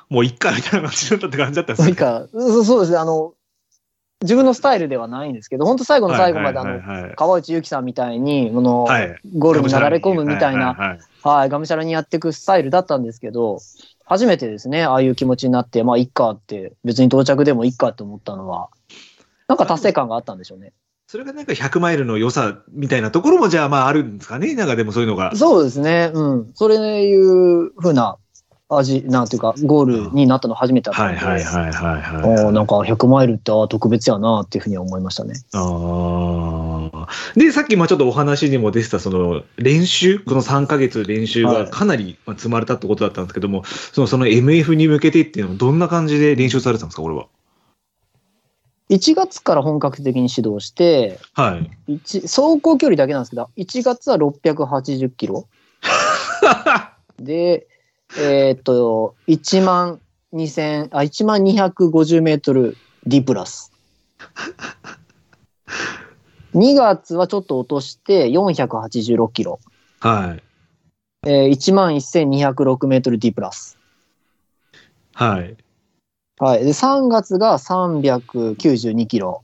う、もういっかみたいな感じだったって感じだったんですか、そうそうですね、あの、自分のスタイルではないんですけど、本当最後の最後まで、あの、の、川内優輝さんみたいに、この、はい。ゴールになだれ込むみたいな、はい、がむしゃらにやっていくスタイルだったんですけど、初めてですね、ああいう気持ちになって、まあ、いっかって、別に到着でもいっかって思ったのは、なんか達成感があったんでしょうね。それがなんか100マイルの良さみたいなところも、じゃあまああるんですかね？なんかでもそういうのが。そうですね、うん。それいうふうな味、なんていうか、ゴールになったの初めてだったんで、はいはいはいはいはい。ああなんか100マイルって特別やなっていうふうには思いましたね。ああ。で、さっきまあちょっとお話にも出てた、その練習、この3ヶ月練習がかなりまあ積まれたってことだったんですけども、そのその MF に向けてっていうのはどんな感じで練習されてたんですか、これは？1月から本格的に指導して、はい。一走行距離だけなんですけど、1月は680キロ。で、えーっと、1万2000、あ、1万250メートル D プラス。2月はちょっと落として486キロ。はい。えー、1万1206メートル D プラス。はい。はい。で、3月が392キロ。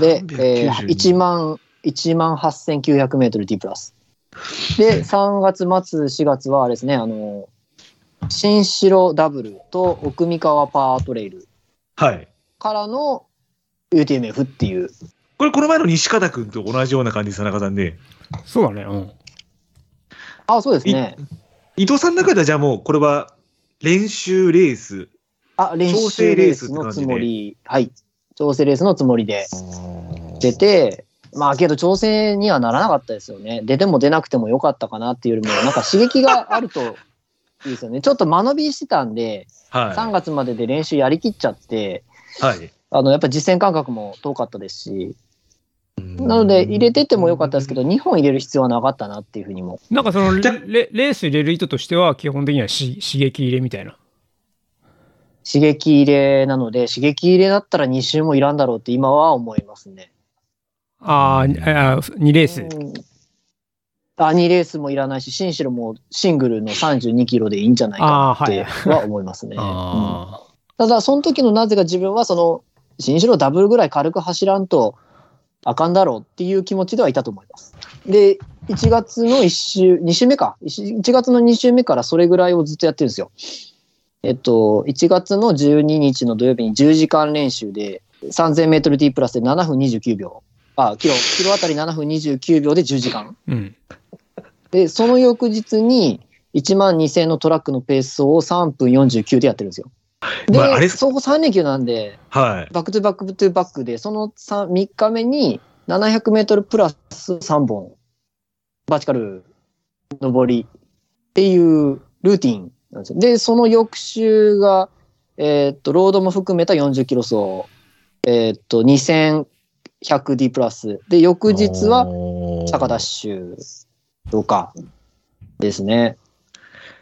で、えー、392 1万、1万8900メートル D プラス。で、3月末、4月はあれですね、あの、新城ダブルと奥三河パワートレイルはい。からの UTMF っていう。これ、この前の西方君と同じような感じです、田中さんで。そうだね。うん。あ、そうですね。伊藤さんの中では、じゃあもう、これは練習レース。あ、練調整習レーススのつもり。はい。調整レースのつもりで出て、まあけど調整にはならなかったですよね。出ても出なくてもよかったかなっていうよりも、なんか刺激があるといいですよね。ちょっと間延びしてたんで、3は月までで練習やりきっちゃって、い。はい。あの、やっぱ実践感覚も遠かったですし、なので入れてってもよかったですけど、2本入れる必要はなかったなっていうふうにも。なんかそのレレース入れる意図としては基本的にはし刺激入れみたいな。刺激入れなので、刺激入れだったら2周もいらんだろうって今は思いますね。あーあー、2レース。うんあ、2レースもいらないし、シンシロもシングルの32キロでいいんじゃないかなっては思いますね。うんあただ、その時のなぜか自分は、その、新城ダブルぐらい軽く走らんとあかんだろうっていう気持ちではいたと思います。で、1月の1週、2週目か。1月の2週目からそれぐらいをずっとやってるんですよ。えっと、1月の12日の土曜日に10時間練習で、3000メートル D プラスで7分29秒。あ、キロ、キロあたり7分29秒で10時間。ーうん。で、その翌日に1万2000のトラックのペースを3分49でやってるんですよ。で、まああれそこ3連休なんで、はい。 back to back to back で、その 3, 3日目に700メートルプラス3本、バーチカル上りっていうルーティンなんですよ。で、その翌週が、えーっと、ロードも含めた40キロ走、えーっと、2100D プラス。で、翌日は坂ダッシュとかですね。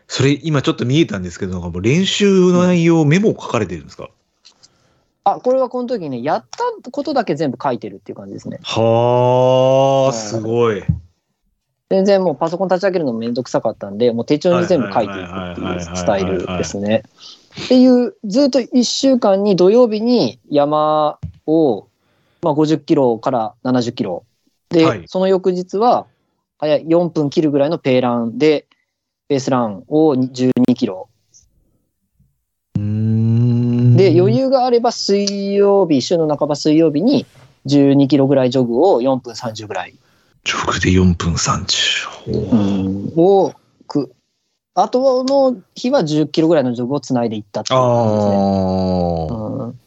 それ、今ちょっと見えたんですけど、もう練習の内容、メモ書かれてるんですか？あ、これはこの時ね、やったことだけ全部書いてるっていう感じですね。はあ、すごい。全然もうパソコン立ち上げるのめんどくさかったんで、もう手帳に全部書いていくっていうスタイルですね。っていう、ずっと1週間に土曜日に山を、まあ、50キロから70キロ。で、はいその翌日は、早い4分切るぐらいのペーランで、ベースランを12キロ。で、余裕があれば水曜日、週の半ば水曜日に12キロぐらいジョグを4分30ぐらい、直で4分30。をく、あとの日は10キロぐらいのジョグをつないでいったっていう感じですね。ああ。うん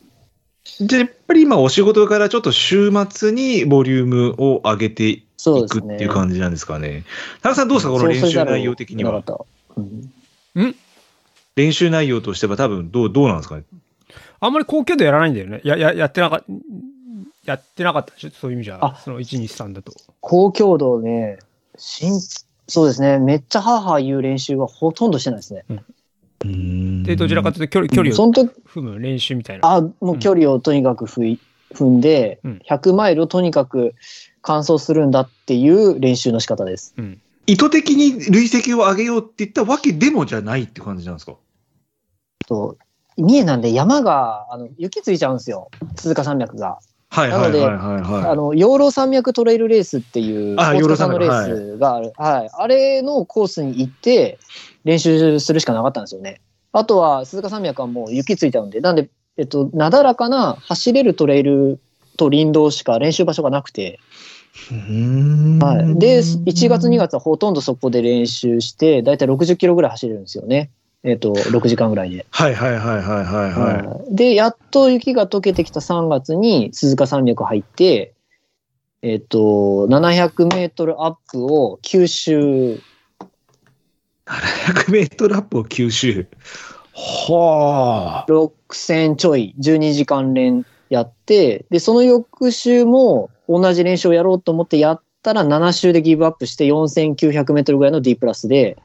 じゃあやっぱり今お仕事からちょっと週末にボリュームを上げていそうですね。くっていう感じなんですかね。田中さんどうですか？この練習内容的には。そうん練習内容としては多分どう、どうなんですかね？あんまり高強度やらないんだよね。や、や、やってなかった、やってなかったでしょ？そういう意味じゃあ、その1、2、3だと。高強度ね、しんそうですね、めっちゃハーハー言う練習はほとんどしてないですね。で、どちらかというと距離、距離をその時踏む練習みたいな。あ、もう距離をとにかく踏い踏んで、うん100マイルをとにかく完走するんだっていう練習の仕方です。うん。意図的に累積を上げようって言ったわけでもじゃないって感じなんですか？と三重なんで山があの雪ついちゃうんですよ、鈴鹿山脈が。はいはいはいはい。はい。あの養老山脈トレイルレースっていうあ大塚さんのレースがある、はい。あれのコースに行って練習するしかなかったんですよね。あとは鈴鹿山脈はもう雪ついちゃうんで、なんで、えっと、なだらかな走れるトレイルと林道しか練習場所がなくて、はい、で1月2月はほとんどそこで練習してだいたい60キロぐらい走れるんですよね。えっと、6時間ぐらいで。はいはいはいはいはいはい。はいで、やっと雪が溶けてきた3月に鈴鹿山脈入って、えっと、700メートルアップを九州、700メートルアップを吸収。はあ。6000ちょい、12時間練やって、で、その翌週も同じ練習をやろうと思ってやったら7週でギブアップして4900メートルぐらいの D プラスで、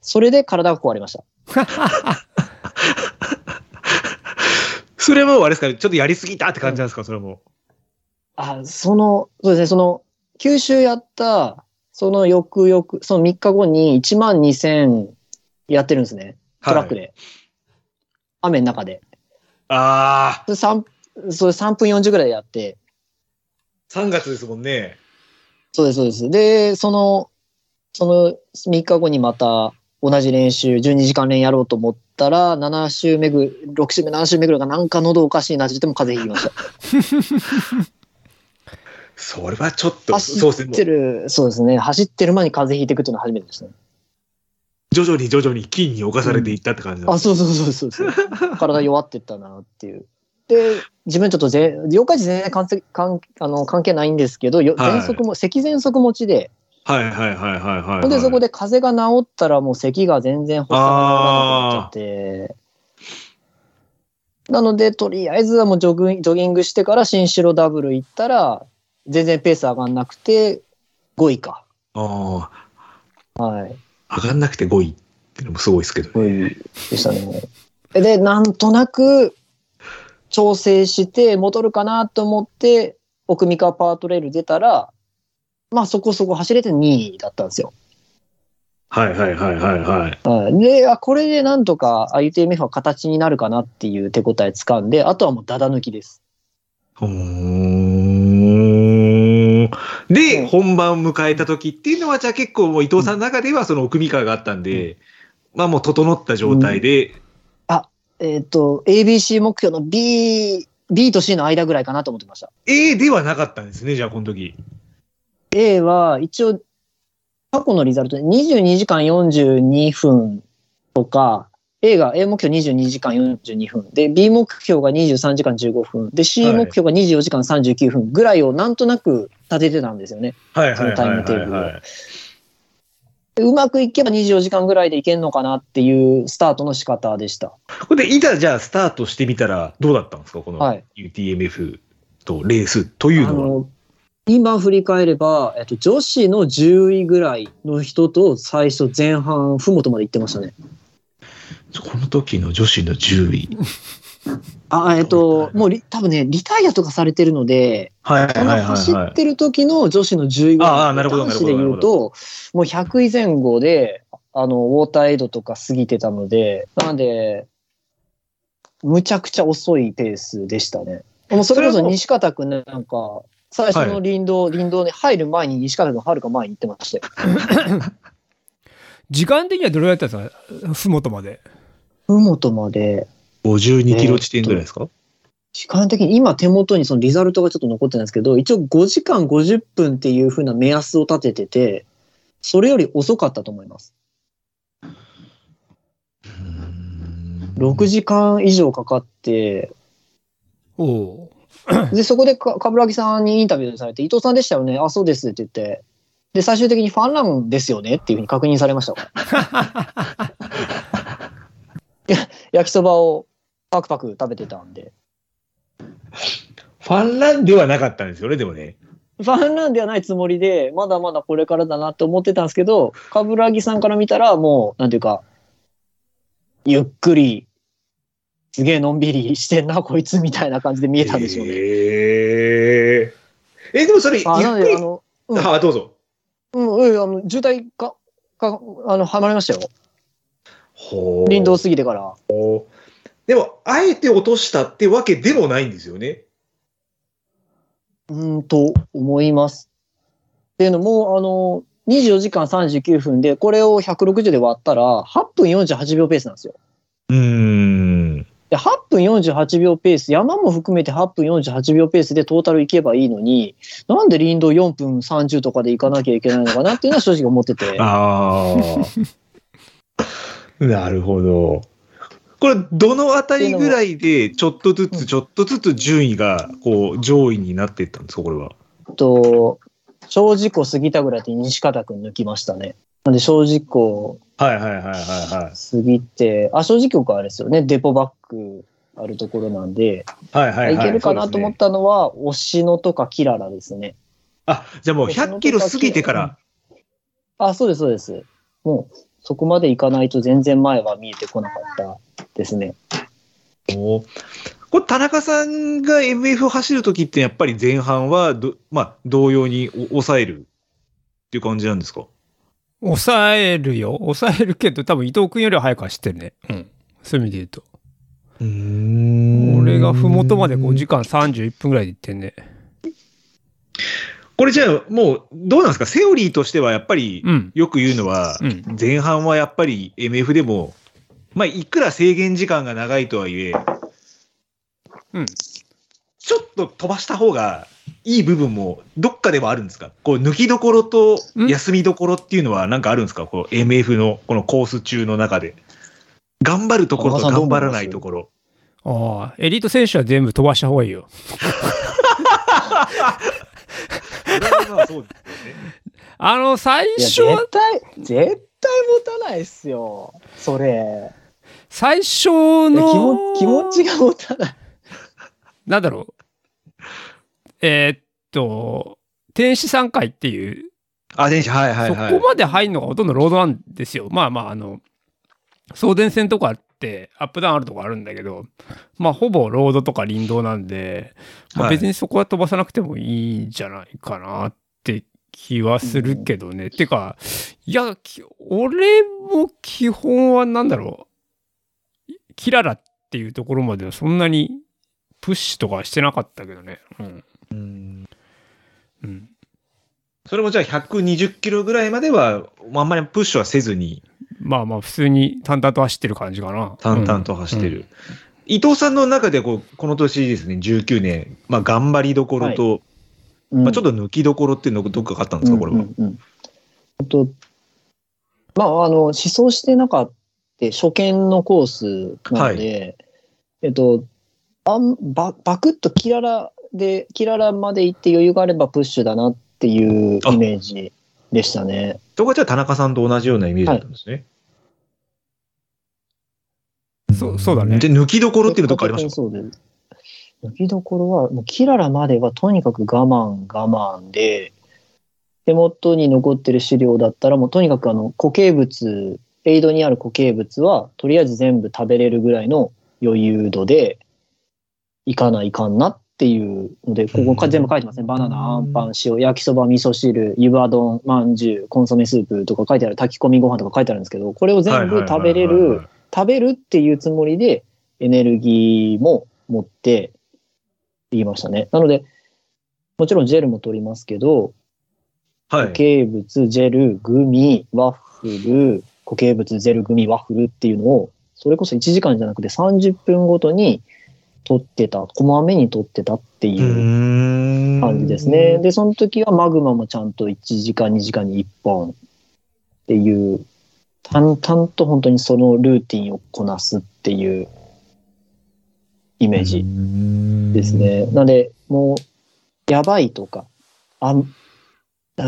それで体が壊れました。それもあれですかね、ちょっとやりすぎたって感じなんですか、それも。あ、その、そうですね、その、九州やった、その翌々、その3日後に1万2000やってるんですね。トラックで。で。雨の中で。ああ、それ3分40ぐらいでやって、3月ですもんね。そうです、そうです。で、その、その3日後にまた同じ練習、12時間練やろうと思ったら、7週目ぐ、6週目、7週目ぐらいがなんか喉おかしいなって言っても風邪ひきました。それはちょっと、走。ってる、そうですね。走ってる前に風邪ひいていくっていうのは初めてですね。徐々に徐々に菌に侵されていったって感じなんあ、そうそうそうそうそう。体弱ってったなっていう。で、自分ちょっとぜ、妖怪児全然関係関あの関係ないんですけど、よはい喘息も、咳喘息持ちで、はいはいはいはいはい。ほんでそこで風邪が治ったらもう咳が全然発なくなっちゃって、なので、とりあえずはもうジョグジョギングしてから新城ダブル行ったら、全然ペース上がんなくて、5位か。あはい。あ、上がんなくて5位っていうのもすごいですけどね。5位でしたね。で、なんとなく調整して戻るかなと思って、奥三河パートレール出たら、まあそこそこ走れて2位だったんですよ。はいはいはいはいはい。はいで、あ、これでなんとかあ UTMF は形になるかなっていう手応え掴んで、あとはもうダダ抜きです。ほーんで、うん本番を迎えた時っていうのは、じゃあ結構もう伊藤さんの中ではその奥三河があったんで、まあもう整った状態で、えっ、と、ABC 目標の B、B と C の間ぐらいかなと思ってました。A ではなかったんですね、じゃあこの時。A は一応、過去のリザルトで22時間42分とか、A が A 目標22時間42分で、B 目標が23時間15分で、C 目標が24時間39分ぐらいをなんとなく立ててたんですよね。はいそのタイムテーブルはいはいでうまくいけば24時間ぐらいでいけるのかなっていうスタートの仕方でした。これで、いざじゃあスタートしてみたらどうだったんですか？このはい UTMF とレースというのは。あの今振り返れば、えっと、女子の10位ぐらいの人と最初前半、ふもとまで行ってましたね。この時の女子の10位。あ、えっと、もうリ多分ね、リタイアとかされてるので、はいこの走ってる時の女子の10位ぐらいああなるほど男子で言うと、もう100位前後で、あの、ウォーターエイドとか過ぎてたので、なので、むちゃくちゃ遅いペースでしたね。もうそれこそ西方くんなんか、最初の林道、林道に入る前に西方くんはるか前に行ってましたよ。時間的にはどれぐらいだったんですか？ふもとまで。ふもとまで、52キロ地点ぐらいですか、時間的に今手元にそのリザルトがちょっと残ってないんですけど、一応5時間50分っていう風な目安を立ててて、それより遅かったと思います。6時間以上かかって、おお で、そこでか、かぶらぎさんにインタビューされて、伊藤さんでしたよねあ、そうですって言って、で、最終的にファンランですよねっていうふうに確認されましたから。焼きそばをパクパク食べてたんで。ファンランではなかったんですよね、でもね。ファンランではないつもりで、まだまだこれからだなって思ってたんですけど、かぶらぎさんから見たら、もう、なんていうか、ゆっくり、すげえのんびりしてんな、こいつみたいな感じで見えたんでしょうね。へえ。え、でもそれ、ゆっくりあ。の、うんあ、どうぞ。うん、うん、あの渋滞か、か、あの、はまりましたよ。ほう林道過ぎてから。でも、あえて落としたってわけでもないんですよね。うーんと思います。っていうのも、あの、24時間39分で、これを160で割ったら、8分48秒ペースなんですよ。うーん。で、8分48秒ペース、山も含めて8分48秒ペースでトータル行けばいいのに、なんで林道4分30とかで行かなきゃいけないのかなっていうのは正直思ってて。ああ。なるほど。これ、どのあたりぐらいで、ちょっとずつ、ちょっとずつ順位が、こう、上位になっていったんですか、これは。と、小事故過ぎたぐらいで西方くん抜きましたね。なんで小事故はいはいはいはいはい。過ぎて、あ、小事故はあれですよね。デポバッグあるところなんで、はいはいはい。いけるかなと思ったのは、押野とかキララですね。あ、じゃあもう100キロ過ぎてから。あ、そうです、そうです。もう、そこまで行かないと全然前は見えてこなかったですね。おこれ、田中さんが MF 走るときって、やっぱり前半はど、まあ、同様にお抑えるっていう感じなんですか？抑えるよ。抑えるけど、多分伊藤君よりは早く走ってるね。うん。そういう意味で言うと。うーん俺がふもとまで5時間31分ぐらいで行ってんね。これじゃあ、もう、どうなんですか？セオリーとしては、やっぱり、うん。よく言うのは、うん。前半はやっぱり MF でも、まあ、いくら制限時間が長いとはいえ、うん。ちょっと飛ばした方がいい部分もどっかではあるんですか？こう抜きどころとん？休みどころっていうのはなんかあるんですか？こう MF のこのコース中の中で。頑張るところと頑張らないところ。ああ、エリート選手は全部飛ばした方がいいよ。あの、最初は絶、対、絶対持たないっすよ。それ。最初のも、気持ちが持たない。なんだろう？えーっと、天使3回っていう、あ、はいはいはい。そこまで入るのがほとんどロードなんですよ。まあまあ、あの、送電線とかあって、アップダウンあるとこあるんだけど、まあ、ほぼロードとか林道なんで、まあ、はい別にそこは飛ばさなくてもいいんじゃないかなって気はするけどね。てか、いや、き俺も基本はなんだろう、キララっていうところまではそんなにプッシュとかはしてなかったけどね。うん。うんうん。それもじゃあ120キロぐらいまでは、あんまりプッシュはせずにまあまあ、普通に淡々と走ってる感じかな。淡々と走ってる。伊藤さんの中でこうこの年ですね、19年、まあ、頑張りどころと、まあ、ちょっとと抜きどころっていうのがどっかあったんですか、これは。うんうんうん本当まあ、あの、思想してなかった初見のコースなので、えっと、あんババクッとキララで、キララまで行って余裕があればプッシュだなっていうイメージでしたね。そこはじゃあ田中さんと同じようなイメージだったんですね。そうそうだねで、抜きどころっていうのどっかありましたそうです。抜きどころは、もうキララまではとにかく我慢我慢で、手元に残ってる資料だったら、もうとにかくあの固形物、エイドにある固形物は、とりあえず全部食べれるぐらいの余裕度で、いかないかんなっていうので、ここか全部書いてますね。バナナ、アンパン、塩、焼きそば、味噌汁、湯葉丼、まんじゅう、コンソメスープとか書いてある、炊き込みご飯とか書いてあるんですけど、これを全部食べれる、食べるっていうつもりでエネルギーも持って言いましたね。なので、もちろんジェルも取りますけど、はい。固形物、ジェル、グミ、ワッフル、固形物、ジェル、グミ、ワッフルっていうのをそれこそ1時間じゃなくて30分ごとに撮ってた、こまめに撮ってたっていう感じですね。で、その時はマグマもちゃんと1時間、2時間に1本っていう、淡々と本当にそのルーティンをこなすっていうイメージですね。なので、もう、やばいとか、あ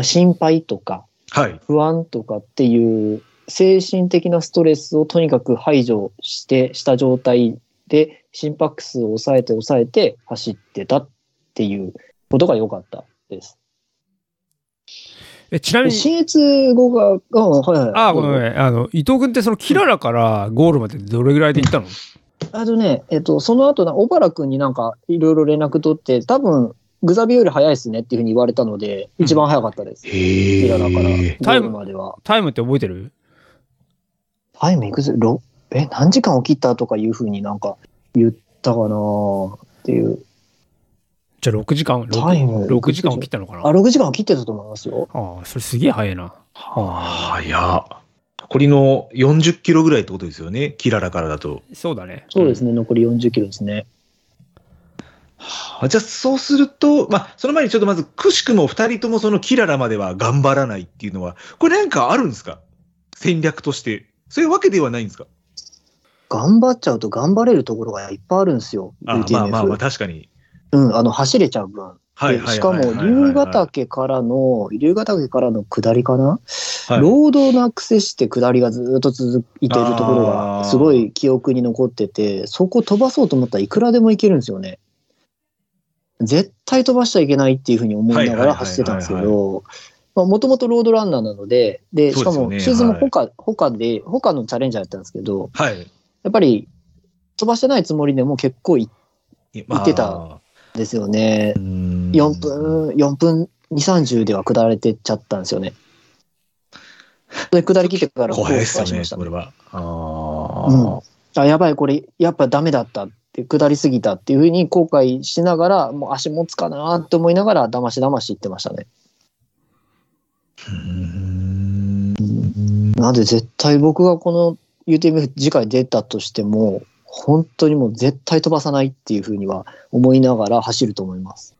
心配とか、はい。不安とかっていう精神的なストレスをとにかく排除してした状態で心拍数を抑えて抑えて走ってたっていうことが良かったです。えちなみに、新越後が、あはいはい。あ、ごめんごめん。あの、伊藤君ってそのキララからゴールまでどれぐらいで行ったの？あとね、えっと、その後な、小原くんになんかいろいろ連絡取って、多分、グザビより早いですねっていうふうに言われたので、うん一番早かったです。へキララから、ゴえ。ールまでは。タイムって覚えてる？タイムいくつ？ろえ、何時間を切ったとかいうふうになんか言ったかなっていう。じゃあ6時間、タイム 6, 6時間を切ったのかな？あ、6時間を切ってたと思いますよ。ああ、それすげえ早いな。早っ。残りの40キロぐらいってことですよね？キララからだと。そうだね。そうですね、残り40キロですね。あじゃあ、そうすると、まあ、その前にちょっとまず、くしくも二人ともそのキララまでは頑張らないっていうのは、これなんかあるんですか？戦略として。そういうわけではないんですか？頑張っちゃうと頑張れるところがいっぱいあるんですよ。あまあまあまあ、確かに。うん、あの、走れちゃう分。はいはいはいはいはい。しかも、龍ヶ岳からの、龍ヶ岳からの下りかな、はいロードなくせして下りがずっと続いているところが、すごい記憶に残ってて、そこ飛ばそうと思ったらいくらでもいけるんですよね。絶対飛ばしちゃいけないっていうふうに思いながら走ってたんですけはいはいど、もともとロードランナーなので、で、しかもシーズンも他、他で、他のチャレンジャーやったんですけど、はい。やっぱり飛ばしてないつもりでも結構いまあ言ってたですよね。うん4分、4分2、30では下られてっちゃったんですよね。で、下り切ってから怖いですよね後悔しまし、たこれは。あうんあ。あ、やばい、これ、やっぱダメだったって、下りすぎたっていうふうに後悔しながら、もう足持つかなって思いながら、だましだまし言ってましたね。うんなので、絶対僕がこの UTMF 次回出たとしても、本当にもう絶対飛ばさないっていうふうには思いながら走ると思います。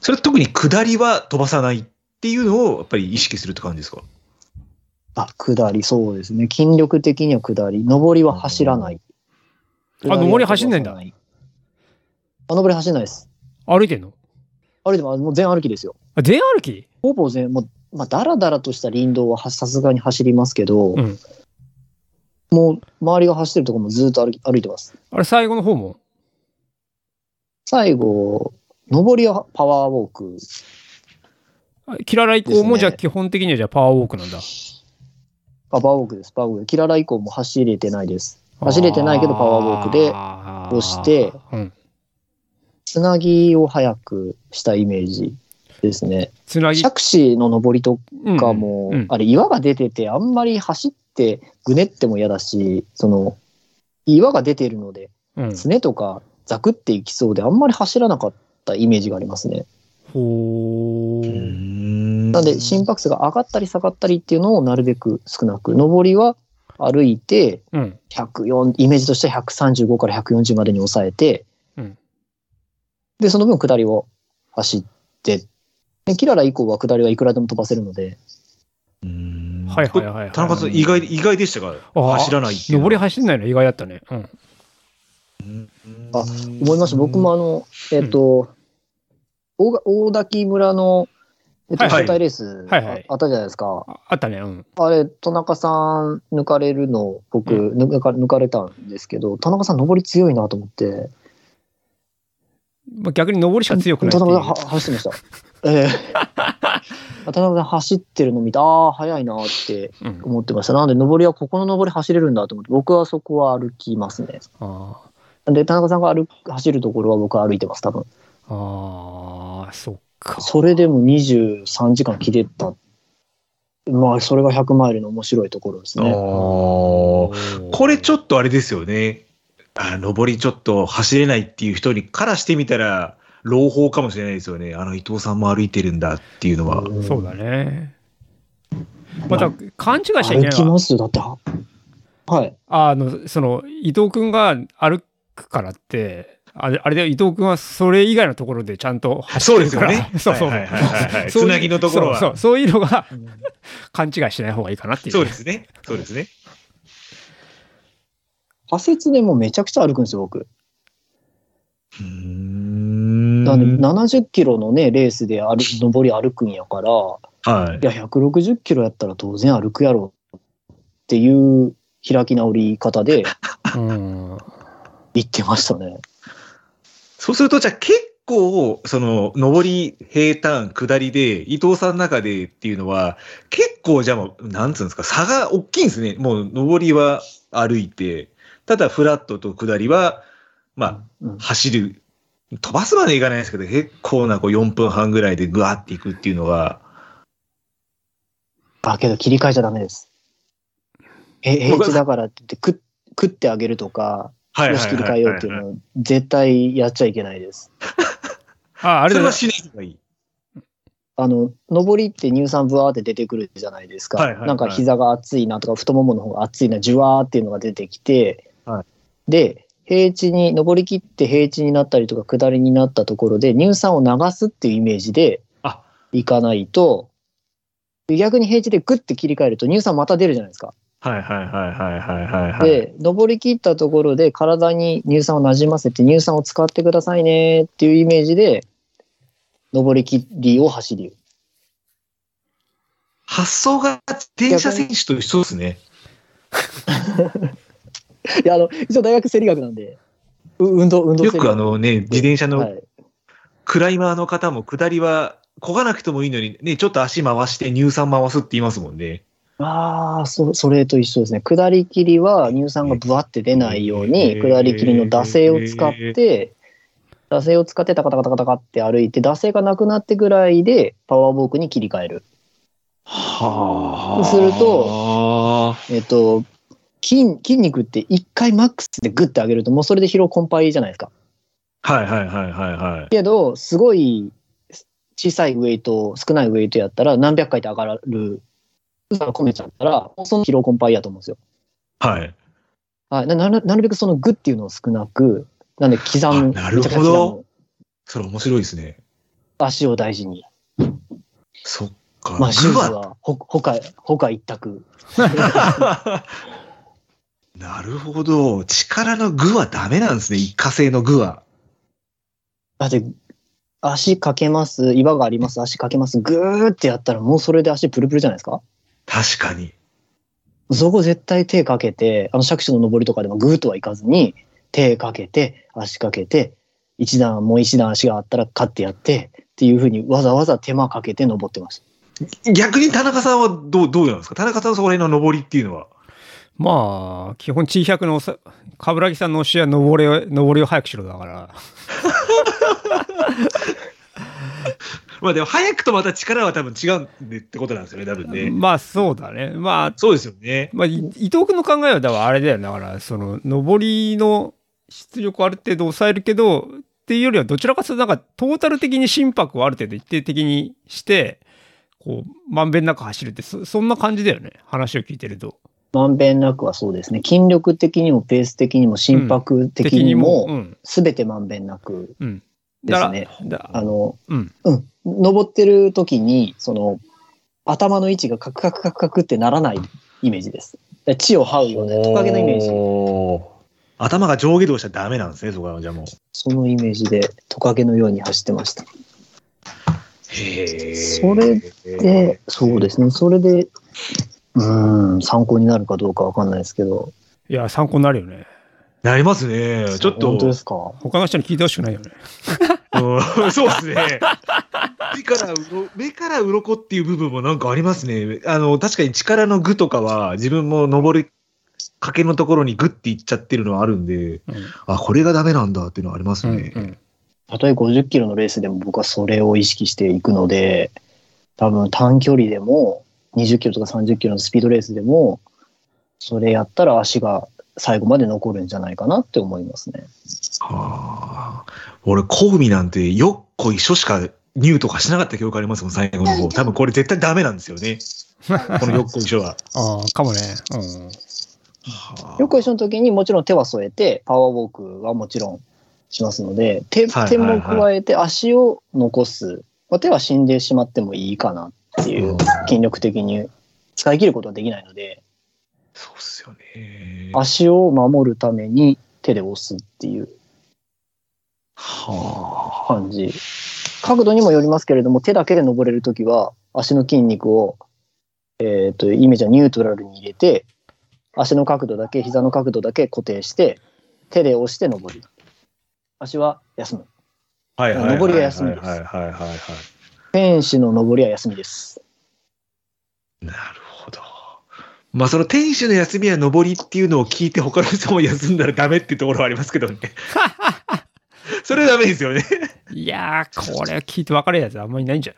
それ特に下りは飛ばさないっていうのをやっぱり意識するって感じですか？あ、下り、そうですね。筋力的には下り。上りは走らない。あ上り走んないんだあ、上り走んないです。歩いてんの？歩いても、もう全歩きですよ。あ、全歩き？ほぼ全、もう、まあ、だらだらとした林道ははさすがに走りますけど、うん。もう、周りが走ってるところもずっと歩き歩いてます。あれ、最後の方も？最後、上りはパワーウォーク。あキララ以降も、じゃあ基本的にはじゃあパワーウォークなんだ。パワーウォークです、パワーウォーク。キララ以降も走れてないです。走れてないけどパワーウォークでで押して、うん。つなぎを早くしたイメージですね。つなぎ。釈子の上りとうんかも、うんあれ岩が出てて、あんまり走ってぐねっても嫌だし、その、岩が出てるので、うん。すねとかザクっていきそうで、あんまり走らなかったイメージがありますね。ほー。ななので、心拍数が上がったり下がったりっていうのをなるべく少なく、上りは歩いて、うん。104、イメージとしては135から140までに抑えて、うんで、その分下りを走って、でキララ以降は下りはいくらでも飛ばせるので、はいはいはいはい。田中さん、意外、意外でしたか？あ走らない上り走んないの意外だったね。うん。うんあ思いました。僕もあの、えっ、と、大が大滝村の、えっと、はいはい招待レースはいはいああったじゃないですか。ああったね。うん。あれ、田中さん抜かれるの、僕、う抜か抜かれたんですけど、田中さん上り強いなと思って、まあ、逆に上りしか強くない田中さんは走ってました。ええ田中さん走ってるの見て、ああ、速いなってうん。思ってました。なので、上りはここの上り走れるんだと思って、僕はそこは歩きますね。あで、田中さんが歩く走るところは僕は歩いてます、多分。あ。ああ、そっか。それでも23時間切れた。まあ、それが100マイルの面白いところですね。これちょっっとあれですよね。あ上りちょっと走れないっていう人にからしてみたら、朗報かもしれないですよね。あの伊藤さんも歩いてるんだっていうのは。そうだね。また、勘違いしちゃいけ歩ないわ。きますよ。だって、ははい。あの、その、伊藤君が歩くからって、あれ、あれで伊藤君はそれ以外のところでちゃんと走ってるから。そうですよね そうそう。はいはいつなぎのところはそうそう、そういうのが 勘違いしない方がいいかなっていう。そうですね。そうですね。仮説でもめちゃくちゃ歩くんですよ、僕。うーんなんで、70キロのね、レースで歩上り歩くんやから、はいい。や、160キロやったら当然歩くやろっていう開き直り方で うん。言ってましたね。そうすると、じゃあ結構、その、上り、平坦、下りで、伊藤さんの中でっていうのは、結構、じゃあなんつうんですか、差が大きいんですね。もう、上りは歩いて、ただ、フラットと下りは、まうんあ、走る。飛ばすまでいかないですけど、結構な、こう、4分半ぐらいでぐわっていくっていうのが、あ、けど切り替えちゃダメです。え、平地だからって言って食っ食ってあげるとか、はいよし切り替えようっていうのは絶対やっちゃいけないです。あ、ああれだよれはしない方がいい。あの、上りって乳酸ブワーって出てくるじゃないですか。はいはいはいなんか膝が熱いなとか、太ももの方が熱いな、じゅわーっていうのが出てきて、はいで、平地に、上り切って平地になったりとか、下りになったところで、乳酸を流すっていうイメージであいかないと、で逆に平地でグッて切り替えると乳酸また出るじゃないですか。はいはいはいはいはいはいはい。で、上り切ったところで体に乳酸をなじませて乳酸を使ってくださいねっていうイメージで、上り切りを走る。発想が電車選手と一緒ですね。いや、あの、一応大学生理学なんで、う運動、運動よくあのね、自転車のはい、クライマーの方も下りは漕がなくてもいいのに、ね、ちょっと足回して乳酸回すって言いますもんね。ああ、そ、それと一緒ですね。下り切りは乳酸がブワって出ないように、下り切りの惰性を使って、惰性を使ってタカタカタカタカって歩いて、惰性がなくなってぐらいでパワーウォークに切り替える。はあすると、えっと、筋、筋肉って一回マックスでグッて上げると、もうそれで疲労困憊じゃないですか。はいはいはいはいはい。けど、すごい小さいウェイト、少ないウェイトやったら何百回って上がる、込めちゃったら、もうその疲労困憊やと思うんですよ。はい。はい、ななるなるべくそのグっていうのを少なく、なんで刻あむ、なるほどそれ面白いですね。足を大事に。そっか。まあ、シューズグははほほか、ほか一択。なるほど。力の具はダメなんですね。一過性の具は。だって、足かけます、岩があります、足かけます、ぐーってやったらもうそれで足プルプルじゃないですか？確かに。そこ絶対手かけて、あの借地の登りとかでもぐーっとはいかずに、手かけて、足かけて、一段、もう一段足があったらカッてやって、っていうふうにわざわざ手間かけて登ってました。逆に田中さんはどう、どうなんですか？田中さんのそこら辺の登りっていうのは？まあ、基本、地100のさ、冠城さんの教えは登りを、登りを早くしろだから。まあでも早くとまた力は多分違うんでってことなんですよね、多分ね。まあ、そうだね。まあ、そうですよね。まあ、い伊藤君の考えは、だからあれだよね。だから、その、上りの出力をある程度抑えるけど、っていうよりは、どちらかというと、なんか、トータル的に心拍をある程度一定的にして、こう、まんべんなく走るって、そそんな感じだよね。話を聞いてると。まんべんなくはそうですね。筋力的にもペース的にも心拍的にもう、ん。すべてまんべんなくですね。だあの、うん。うん。登ってる時に、その、頭の位置がカクカクカクカクってならないイメージです。で地を這うようなトカゲのイメージ。頭が上下動しちゃダメなんですね、そこはじゃあもう。そのイメージでトカゲのように走ってました。へえ。それで、そうですね。それで、うーん、参考になるかどうかわかんないですけど。いや、参考になるよね。なりますね。ちょっと。本当ですか？他の人に聞いてほしくないよね。うん そうですね。目からうろ、目から鱗っていう部分もなんかありますね。あの、確かに力の具とかは、自分も登りかけのところにグッていっちゃってるのはあるんで、うん。あ、これがダメなんだっていうのはありますうんね。うんたとえ50キロのレースでも僕はそれを意識していくので、多分短距離でも20キロとか30キロのスピードレースでも、それやったら足が最後まで残るんじゃないかなって思いますね。はあ、俺、コウミなんてよっこ一緒しかニューとかしなかった記憶ありますもん、最後の方。多分これ絶対ダメなんですよね。このよっこ一緒は。ああ、かもね。うん。はあよっこいしょの時にもちろん手は添えて、パワーウォークはもちろんしますので、手はい手も加えて足を残す。まあ手は死んでしまってもいいかなっていう、筋力的に使い切ることはできないので、そうっすよね。足を守るために手で押すっていうは感じ。角度にもよりますけれども、手だけで登れるときは、足の筋肉を、えっ、と、イメージはニュートラルに入れて、足の角度だけ、膝の角度だけ固定して、手で押して登る。足は休む。あ。はいはいはいはい。登りは休みですはいはいはいはい。天使の登りは休みです。なるほど。まあその天使の休みや登りっていうのを聞いて他の人も休んだらダメっていうところはありますけどね。それはダメですよね。いやー、これ聞いて分かるやつあんまりないんじゃ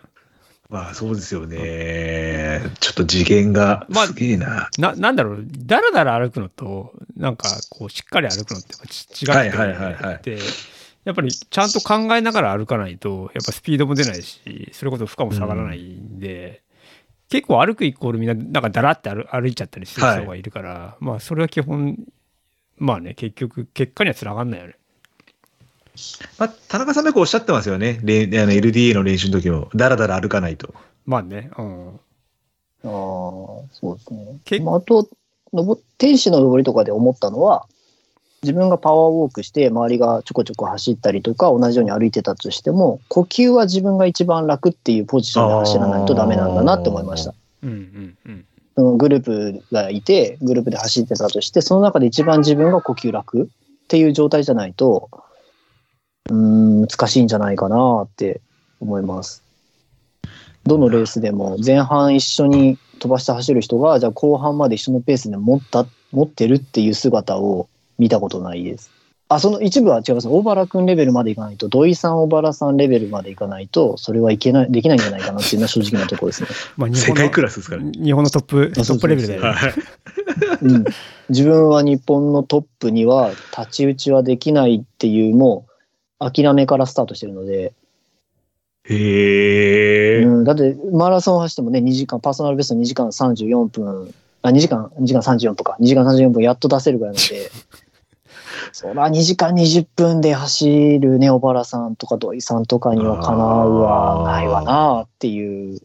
まあそうですよね。ちょっと次元がまあすげえな。ん。な、なんだろう、だらだら歩くのと、なんか、こう、しっかり歩くのってち違って、はいはいはいはいで、やっぱりちゃんと考えながら歩かないと、やっぱスピードも出ないし、それこそ負荷も下がらないんで、結構歩くイコールみんな、なんかだらって歩歩いちゃったりする人がいるから、まあ、それは基本、まあね、結局、結果にはつながんないよね。まあ田中さんもよくおっしゃってますよね。れあの LDA の練習の時も、だらだら歩かないと。まあね、うん。ああ、そうですね。けまあ、あと、登天使の登りとかで思ったのは、自分がパワーウォークして、周りがちょこちょこ走ったりとか、同じように歩いてたとしても、呼吸は自分が一番楽っていうポジションで走らないとダメなんだなって思いました。うんうんうん。そのグループがいて、グループで走ってたとして、その中で一番自分が呼吸楽っていう状態じゃないと、うーん、難しいんじゃないかなって思います。どのレースでも前半一緒に飛ばして走る人が、じゃあ後半まで一緒のペースで持った、持ってるっていう姿を見たことないです。あ、その一部は違います。大原君レベルまでいかないと、土井さん、小原さんレベルまでいかないと、それはいけない、できないんじゃないかなっていうのは正直なところですね。まあ、日世界クラスですからね。日本のトップ、トップレベルで。はい。うん、自分は日本のトップには太刀打ちはできないっていうもう諦めからスタートしてるので、へえ。うん、だってマラソン走ってもね2時間パーソナルベスト2時間34分あ2時間2時間34分か2時間34分やっと出せるぐらいなのでそら2時間20分で走るね小原さんとか土井さんとかにはかなうはないわなっていう。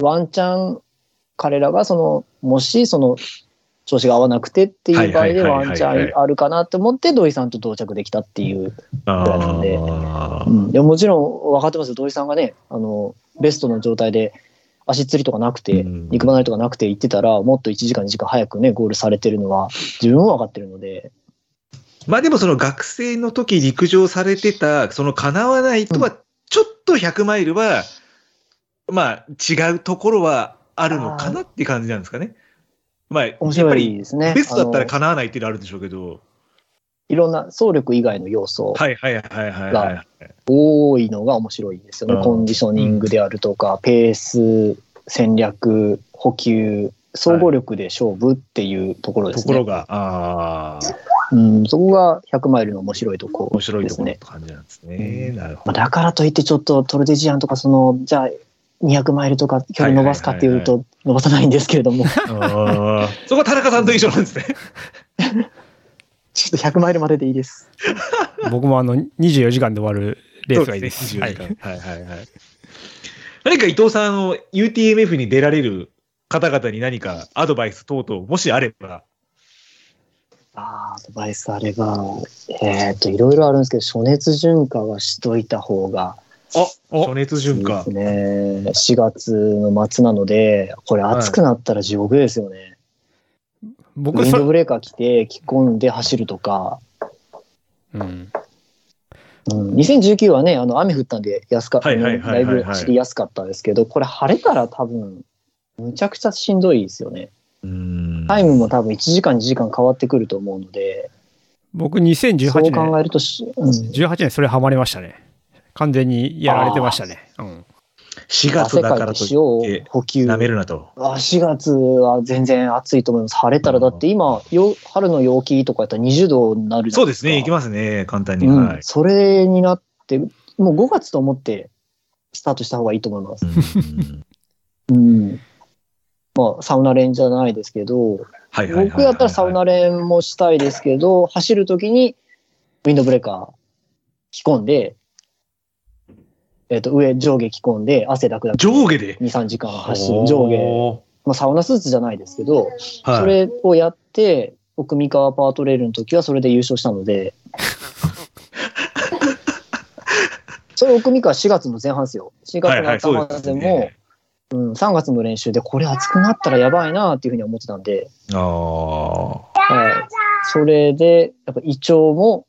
ワンチャン彼らがそのもしその調子が合わなくてっていう場合でワンチャンあるかなって思って土井さんと同着できたっていう。あぐらいなんで。ーうん、でももちろん分かってますよ、土井さんがね、あのベストの状態で足つりとかなくて、うん。肉離れとかなくて行ってたら、もっと1時間、2時間早くね、ゴールされてるのは、自分も分かってるので、まあでもその学生の時陸上されてた、その叶わないとは、ちょっと100マイルは、まあ違うところはあるのかなって感じなんですかね。まあ、やっぱりですね。ベストだったら叶わないっていうのはあるんでしょうけど。いろんな走力以外の要素はいはいはいはいはい。多いのが面白いですよね。うんコンディショニングであるとか、ペース、戦略、補給、総合力で勝負っていうところですね。ところが、ああ、うん、そこが100マイルの面白いところ面白いって。感じなんですね。うんなるほまあ、だからといってちょっとトルデジアンとかそのじゃあ200マイルとか距離伸ばすかっていうと伸ばさないんですけれども、そこは田中さんと一緒なんですね。ちょっと100マイルまででいいです。僕もあの、24時間で終わるレースがいいです。そうはい24時間はいはいはい。何か伊藤さん、あの、UTMF に出られる方々に何かアドバイス等々、もしあれば。ああ、アドバイスあれば、えっ、と、いろいろあるんですけど、暑熱順化はしといた方がお暑熱順化。ね。4月の末なので、これ暑くなったら地獄ですよね。僕それ、ウィンドブレーカー着て、着込んで走るとか、うん、うん、2019はね、あの雨降ったんで安か、はいはいはいはいはいだいぶ走りやすかったんですけど、これ晴れたら多分、むちゃくちゃしんどいですよね。うんタイムも多分1時間、2時間変わってくると思うので、僕そう2018年、考えるとし、うん、18年それハマりましたね。完全にやられてましたね。うん。4月だからとて塩をいって、補給。舐めるなと。あ4月は全然暑いと思います。晴れたら、だって今、よ春の陽気とかやったら20度になる。そうですね、行きますね、簡単に。うんはい。それになって、もう5月と思ってスタートした方がいいと思います。うんうん。まあ、サウナ練じゃないですけど。僕やったらサウナ練もしたいですけど、走るときにウィンドブレーカー着込んで、えっ、と、上、上下着込んで、汗だくだく。上下で？2、3時間走る。上下。下。まあ、サウナスーツじゃないですけど、はい、それをやって、奥三河パートレールの時はそれで優勝したので、それ奥三河4月の前半ですよ。4月の頭でも、ね。うん、3月の練習でこれ暑くなったらやばいなっていうふうに思ってたんで、ああ。はい、それで、やっぱ胃腸も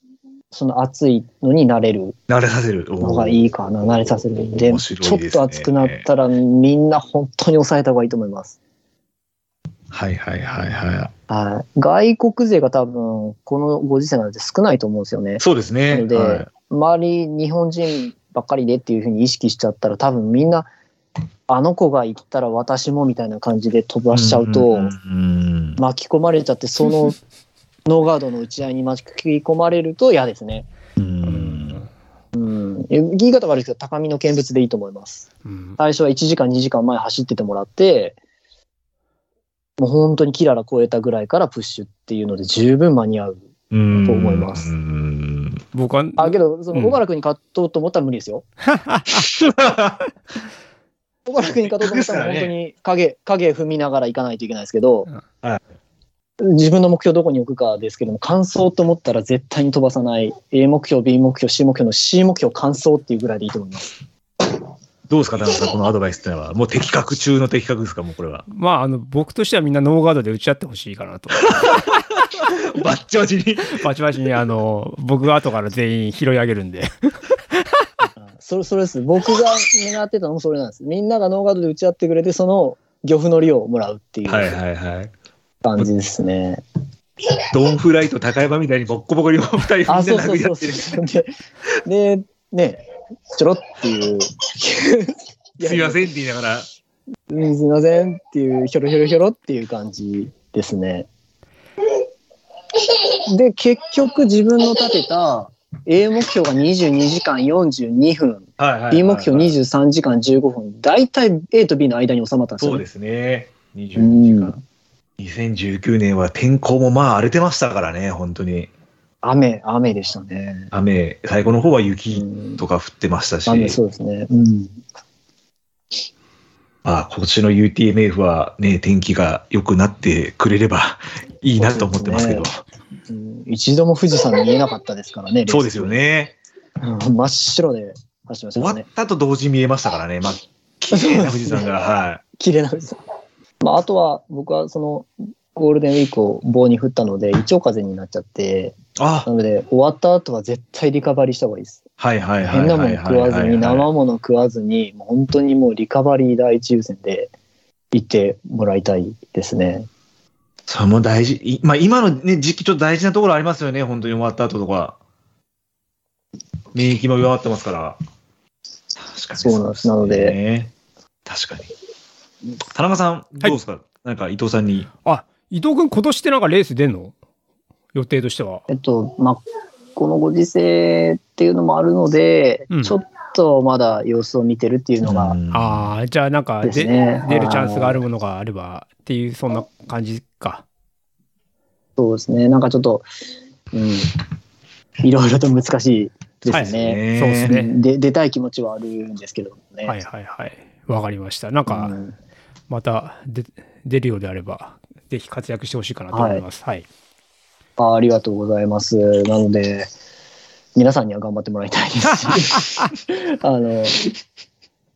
その暑いのに慣れる慣れさせる。のがいいかな、慣れさせるんで、面ちょっと暑くなったらみんな本当に抑えた方がいいと思います。はいはいはいはい。はい、外国勢が多分このご時世なんて少ないと思うんですよね。そうですね。なのではい周り日本人ばっかりでっていうふうに意識しちゃったら多分みんなあの子が行ったら私もみたいな感じで飛ばしちゃうと巻き込まれちゃってその ノーガードの打ち合いに巻き込まれると嫌ですね。うんうん、え言い方悪いですけど高みの見物でいいと思います。うん最初は1時間2時間前走っててもらってもう本当にキララ超えたぐらいからプッシュっていうので十分間に合う。うん。と思いますうん。僕は、あけどそのうん小原君に勝とうと思ったら無理ですよ。小原君に勝とうと思ったら本当に影影踏みながら行かないといけないですけど、は自分の目標どこに置くかですけども完走と思ったら絶対に飛ばさない A 目標 B 目標 C 目標の C 目標完走っていうぐらいでいいと思います。どうですか、田中さん、このアドバイスってのは。もう的確中の的確ですか、もうこれは。まあ、あの、僕としてはみんなノーガードで打ち合ってほしいかなと。バッチバチに。バチバチに、あの、僕が後から全員拾い上げるんで。それそれです。僕が狙ってたのもそれなんです。みんながノーガードで打ち合ってくれてその漁夫の利をもらうっていうはいはいはい。感じですね。ドンフライと高山みたいにボッコボコに二人みんそうそうそう殴り合ってる。そう。で、で、ね、ちょろっていう。すいませんって言いながら。うんすいませんっていう、ひょろひょろひょろっていう感じですね。で、結局自分の立てた A 目標が22時間42分、B 目標23時間15分、大体 A と B の間に収まったんですよ、ね。そうですね。22時間。2019年は天候もまあ荒れてましたからね、本当に。雨、雨でしたね。雨、最後の方はう雪ん、とか降ってましたし、雨、そうですね。うん。まあ今年の UTMF はね、天気が良くなってくれればいいなと思ってますけど。そううん一度も富士山見えなかったですからね。そうですよね。うん真っ白で走ってましたね。終わったと同時に見えましたからね。まあ、綺麗な富士山が、は綺麗な富士山。まあ、あとは僕はそのゴールデンウィークを棒に振ったので胃腸風邪になっちゃって、い。あなので終わった後は絶対リカバリーした方がいいです。はいはいはい変なもの食わずに、生はもの食わずに、もう本当にもうリカバリー第一優先で行ってもらいたいですね。それも大事。いまあ今のね、時期ちょっと大事なところありますよね。本当に終わった後とか。免疫も弱ってますから。確かにそうなんですなのでね確かに。田中さん、どうですか、なんか伊藤さんに。あ、伊藤君今年ってなんかレース出んの？予定としては。えっと、まあ、このご時世っていうのもあるので、うんちょっとまだ様子を見てるっていうのが、うんああ、じゃあなんか出るチャンスがあるものがあればっていう、そんな感じか。そうですね、なんかちょっと、うん、いろいろと難しいですね。ねそうですね。で出たい気持ちはあるんですけどね。はいはいはい。わかりました。なんか、うんまた出出るようであれば、ぜひ活躍してほしいかなと思います。はい。あありがとうございます。なので、皆さんには頑張ってもらいたいですし、あの、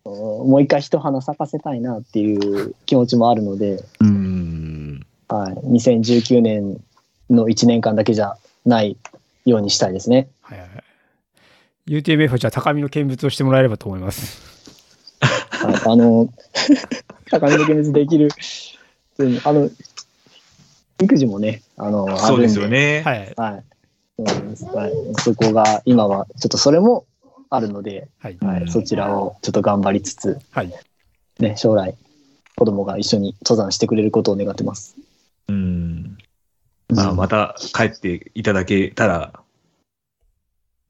もう一回一花咲かせたいなっていう気持ちもあるので、うん。はい、2019年の1年間だけじゃないようにしたいですね。はいはいはい。UTMF はじゃあ高みの見物をしてもらえればと思います。はい、あの、高みの見物できる、うんあの、育児もね、あの、あそうで、すよね。はい。はい。そうなんですはい、そこが今はちょっとそれもあるので、はい。はいうんそちらをちょっと頑張りつつ、はい。ね、将来子供が一緒に登山してくれることを願ってます。うん。まあ、うんまた帰っていただけたら、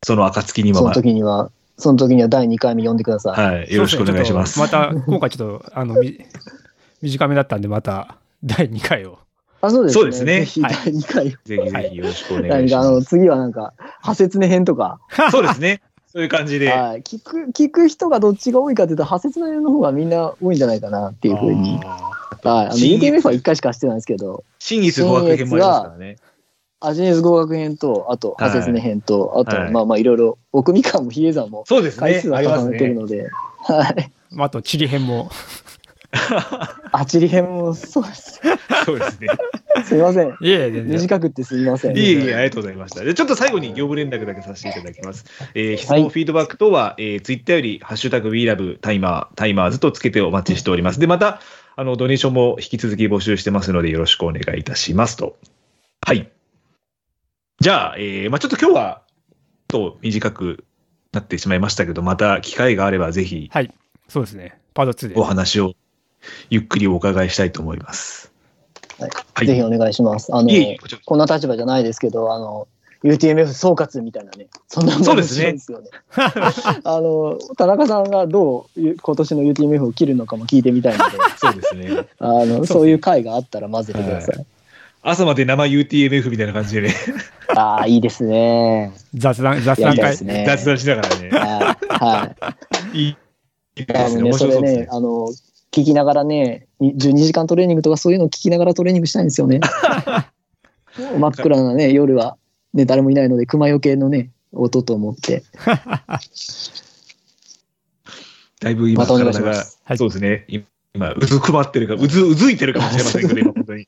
その暁には、そのま時には、その時には第2回目呼んでください。はい、よろしくお願いします。また、今回ちょっと、あの、み 短めだったんで、また第2回を。あ、そうですね。そうですねぜひ第2回。ぜひぜひよろしくお願ないします。次はなんか、派説ね編とか、そうですね。そういう感じで。はい。聞く、聞く人がどっちが多いかというと、派説ね編の方がみんな多いんじゃないかなっていうふうに。あはい。あの、新 UTMF は1回しかしてないんですけど、新越語学編もありますからね。アジネス合学編と、あと、派説ね編と、あと、はいまあまあいろいろ、奥みかんも比叡山もそうですね回数。はあります重ねてるね。ので、はい。まああと、地理編も。あちり編もそうです。そうですね。すいません。いえいえ、全然。短くってすみません。いえいえ、ありがとうございました。でちょっと最後に業務連絡だけさせていただきます。えー質問、フィードバック等は、えー、ツイッターより、ハッシュタグ WeLove タイマー、タイマーズとつけてお待ちしております。で、また、あの、ドネーションも引き続き募集してますので、よろしくお願いいたしますと。はい。じゃあ、えーまあちょっと今日は、と短くなってしまいましたけど、また機会があれば、ぜひ、はい。そうですね。パート2でお。話をゆっくりお伺いしたいと思います。はいはいぜひお願いします。あのこんな立場じゃないですけど、あの、UTMF 総括みたいなね、そんなものそうですね面白いですよね。あの、田中さんがどう今年の UTMF を切るのかも聞いてみたいので、そうですね。あの、そういう回があったら混ぜてください。朝まで生 UTMF みたいな感じでね、ああ、いいですね。雑談、雑談会。ね。雑談しながらね。はい。はい。いいいいいですね。面それ白そうですね、。ねあの、聞きながらね、に12時間トレーニングとかそういうのを聞きながらトレーニングしたいんですよね。真っ暗なね、夜は、ね、誰もいないので、熊よけのね、音と思って。だいぶ今、体がます、はいそうですね。今、うずくまってるか、うず、うずいてるかもしれませんけど、今、本当に。い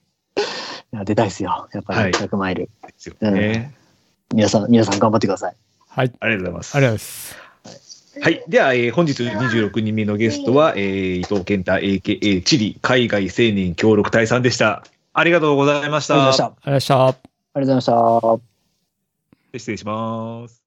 や出たいですよ。やっぱりはい100マイル。ですよね。皆さん、皆さん頑張ってください。はい。ありがとうございます。ありがとうございます。はい。では、えー本日26人目のゲストは、えー伊藤健太 AKA チリ海外青年協力隊さんでした。ありがとうございました。ありがとうございました。ありがとうございました。ありがとうございました。失礼します。